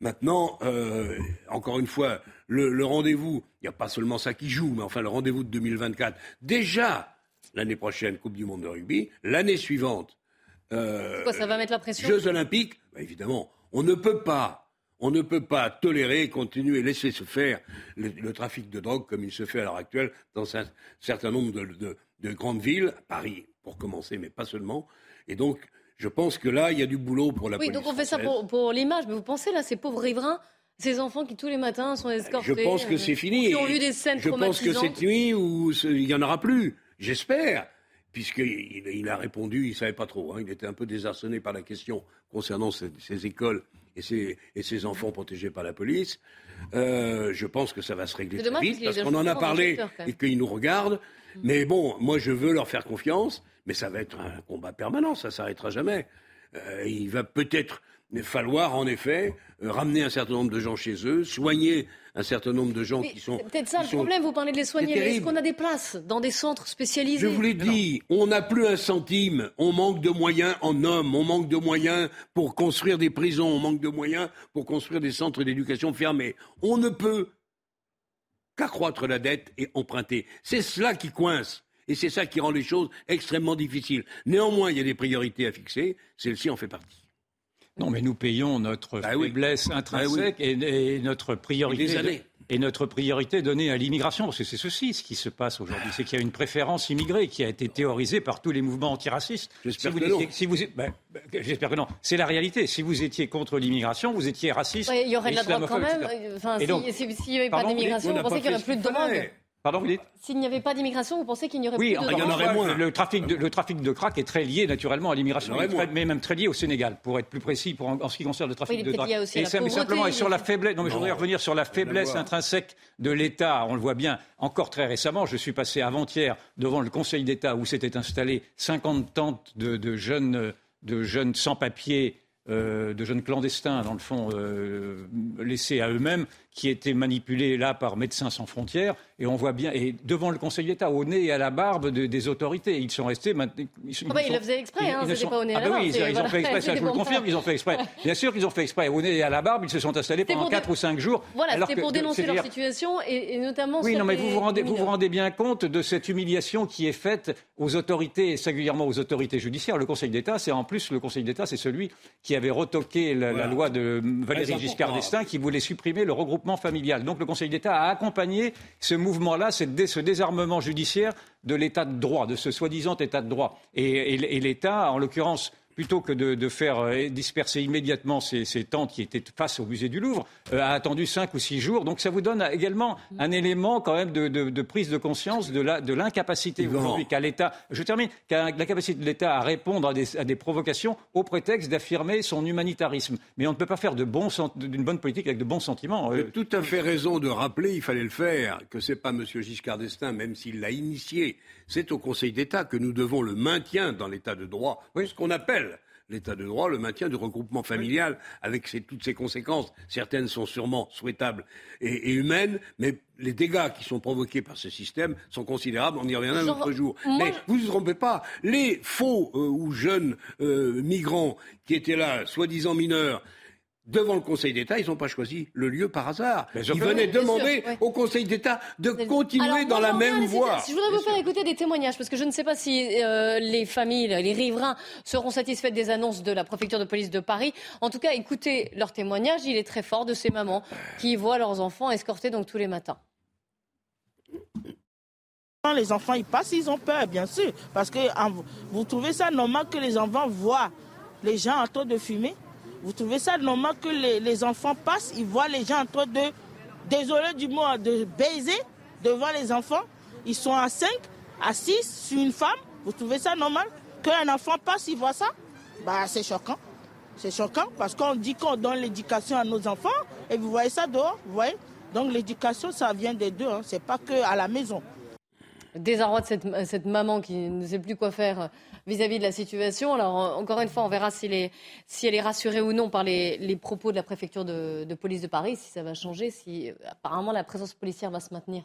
Maintenant, euh, encore une fois, le, le rendez-vous, il n'y a pas seulement ça qui joue, mais enfin le rendez-vous de 2024, déjà l'année prochaine, Coupe du Monde de rugby. L'année suivante, euh, Quoi, ça va mettre la pression Jeux Olympiques. Bah, évidemment, on ne peut pas, on ne peut pas tolérer, continuer, laisser se faire le, trafic de drogue comme il se fait à l'heure actuelle dans un certain nombre de, grandes villes, Paris pour commencer, mais pas seulement. Et donc, je pense que là, il y a du boulot pour la police. Oui, donc on fait ça pour, l'image, mais vous pensez là, ces pauvres riverains ces enfants qui tous les matins sont escortés. Je pense que c'est fini. Qui ont vu des scènes Je pense que cette nuit, où il n'y en aura plus. J'espère, puisqu'il il a répondu, il ne savait pas trop. Hein, il était un peu désarçonné par la question concernant ces, écoles et ces, enfants protégés par la police. Euh, je pense que ça va se régler très vite, parce qu'on en a parlé et qu'ils nous regardent. Mais bon, moi, je veux leur faire confiance, mais ça va être un combat permanent, ça ne s'arrêtera jamais. Euh, il va peut-être falloir en effet euh, ramener un certain nombre de gens chez eux, soigner un certain nombre de gens qui sont. Peut-être ça le problème, vous parlez de les soigner, mais est-ce qu'on a des places dans des centres spécialisés Je vous l'ai dit, on n'a plus un centime, on manque de moyens en hommes, on manque de moyens pour construire des prisons, on manque de moyens pour construire des centres d'éducation fermés. On ne peut qu'accroître la dette et emprunter. C'est cela qui coince. Et c'est ça qui rend les choses extrêmement difficiles. Néanmoins, il y a des priorités à fixer. Celle-ci en fait partie. Non, mais nous payons notre bah faiblesse bah intrinsèque et, notre priorité. Et notre priorité donnée à l'immigration, parce que c'est ceci ce qui se passe aujourd'hui, c'est qu'il y a une préférence immigrée qui a été théorisée par tous les mouvements antiracistes. J'espère que non. Si vous, ben, ben, J'espère que non. C'est la réalité. Si vous étiez contre l'immigration, vous étiez raciste. il y aurait de la drogue quand même. Enfin, s'il n'y avait pas d'immigration, vous pensez qu'il n'y aurait plus de drogue Pardon, vous dites? S'il n'y avait pas d'immigration, vous pensez qu'il n'y aurait plus de Oui, il y en aurait moins. Le trafic, de, le trafic de crack est très lié naturellement à l'immigration, mais même très lié au Sénégal, pour être plus précis pour en, ce qui concerne le trafic de crack. Et simplement, et sur la faiblesse, non mais je voudrais revenir sur la faiblesse intrinsèque de l'État. On le voit bien encore très récemment. Je suis passé avant-hier devant le Conseil d'État où s'étaient installées 50 tentes de, jeunes, de jeunes sans-papiers euh, de jeunes clandestins, dans le fond, euh, laissés à eux-mêmes, qui étaient manipulés là par Médecins sans frontières. Et on voit bien, et devant le Conseil d'État, au nez et à la barbe des autorités, ils sont restés. Ils, ah bah, ils, le faisaient exprès, hein, c'était pas au nez et à la barbe. Ah bah oui, ils, ont fait exprès, ça je vous le confirme, ils ont fait exprès. Bien sûr qu'ils ont fait exprès. Au nez et à la barbe, ils se sont installés pendant 4 ou 5 jours. Voilà, c'était pour dénoncer leur situation et, notamment. Oui, non, mais vous vous, rendez, vous vous rendez bien compte de cette humiliation qui est faite aux autorités, et singulièrement aux autorités judiciaires. Le Conseil d'État, c'est en plus, le Conseil d'État, c'est celui qui a avait retoqué la, loi de Valéry Giscard d'Estaing qui voulait supprimer le regroupement familial. Donc le Conseil d'État a accompagné ce mouvement-là, ce désarmement judiciaire de l'état de droit, de ce soi-disant état de droit. et l'État, en l'occurrence, plutôt que de, faire euh, disperser immédiatement ces, tentes qui étaient face au musée du Louvre, euh, a attendu cinq ou six jours. Donc ça vous donne également un élément quand même de, prise de conscience de l'incapacité aujourd'hui qu'a l'État, je termine, qu'a capacité de l'État à répondre à des, provocations au prétexte d'affirmer son humanitarisme. Mais on ne peut pas faire d'une bonne politique avec de bons sentiments. Vous avez tout à fait raison de rappeler, il fallait le faire, que ce n'est pas M. Giscard d'Estaing, même s'il l'a initié, c'est au Conseil d'État que nous devons le maintien dans l'état de droit, ce qu'on appelle l'état de droit, le maintien du regroupement familial, avec toutes ses conséquences. Certaines sont sûrement souhaitables et, humaines, mais les dégâts qui sont provoqués par ce système sont considérables. On y reviendra un autre jour. mais vous ne vous trompez pas, les faux euh, ou jeunes euh, migrants qui étaient là, soi-disant mineurs, devant le Conseil d'État, ils n'ont pas choisi le lieu par hasard. ils venaient demander au Conseil d'État de continuer dans la même voie. Je voudrais vous faire écouter des témoignages, parce que je ne sais pas si euh, les familles, les riverains seront satisfaits des annonces de la préfecture de police de Paris. En tout cas, écoutez leur témoignage, il est très fort de ces mamans qui voient leurs enfants escortés donc tous les matins. Les enfants, ils passent, ils ont peur, bien sûr, parce que vous trouvez ça normal que les enfants voient les gens en train de fumer? Vous trouvez ça normal que les, enfants passent, ils voient les gens en train de, désolé du mot, de baiser devant les enfants. Ils sont à 5, à 6 sur une femme. Vous trouvez ça normal Qu'un enfant passe, il voit ça? Bah, c'est choquant. C'est choquant parce qu'on dit qu'on donne l'éducation à nos enfants et vous voyez ça dehors, vous voyez? Donc l'éducation, ça vient des deux, hein. c'est pas que à la maison. Désarroi de cette, maman qui ne sait plus quoi faire vis-à-vis de la situation. Alors, encore une fois, on verra si, elle est rassurée ou non par les, propos de la préfecture de, police de Paris, si ça va changer, si apparemment la présence policière va se maintenir.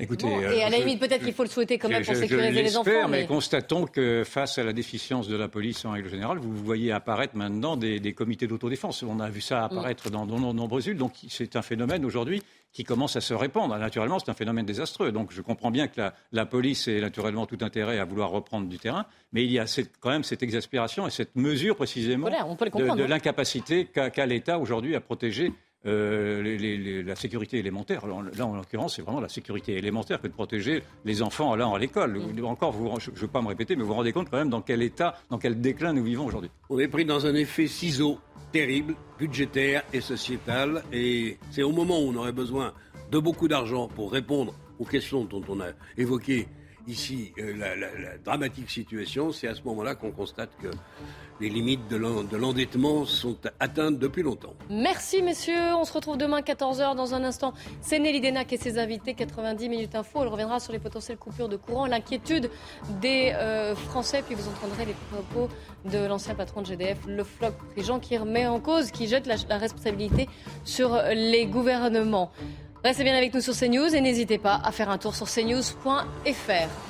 Écoutez, et à la limite, peut-être qu'il faut le souhaiter quand même pour sécuriser les enfants. Mais... mais... constatons que face à la déficience de la police en règle générale, vous voyez apparaître maintenant des, comités d'autodéfense. On a vu ça apparaître mm. dans de nombreuses villes. Donc c'est un phénomène aujourd'hui qui commence à se répandre. Naturellement, c'est un phénomène désastreux. Donc je comprends bien que la, police ait naturellement tout intérêt à vouloir reprendre du terrain, mais il y a quand même cette exaspération et cette mesure précisément de, de l'incapacité qu'a l'État aujourd'hui à protéger euh, la sécurité élémentaire. là, en l'occurrence, c'est vraiment la sécurité élémentaire que de protéger les enfants allant à l'école. Mm. Encore, je ne veux pas me répéter, mais vous vous rendez compte quand même dans quel état, dans quel déclin nous vivons aujourd'hui. On est pris dans un effet ciseau terrible, budgétaire et sociétal. Et c'est au moment où on aurait besoin de beaucoup d'argent pour répondre aux questions dont on a évoqué ici euh, la, dramatique situation, c'est à ce moment-là qu'on constate que les limites de l'endettement sont atteintes depuis longtemps. Merci messieurs, on se retrouve demain 14h dans un instant. C'est Nelly Denac et ses invités, 90 minutes info. Elle reviendra sur les potentielles coupures de courant, l'inquiétude des euh, Français, puis vous entendrez les propos de l'ancien patron de GDF, le floc Jean qui remet en cause, qui jette la responsabilité sur les gouvernements. Restez bien avec nous sur CNews et n'hésitez pas à faire un tour sur cnews.fr.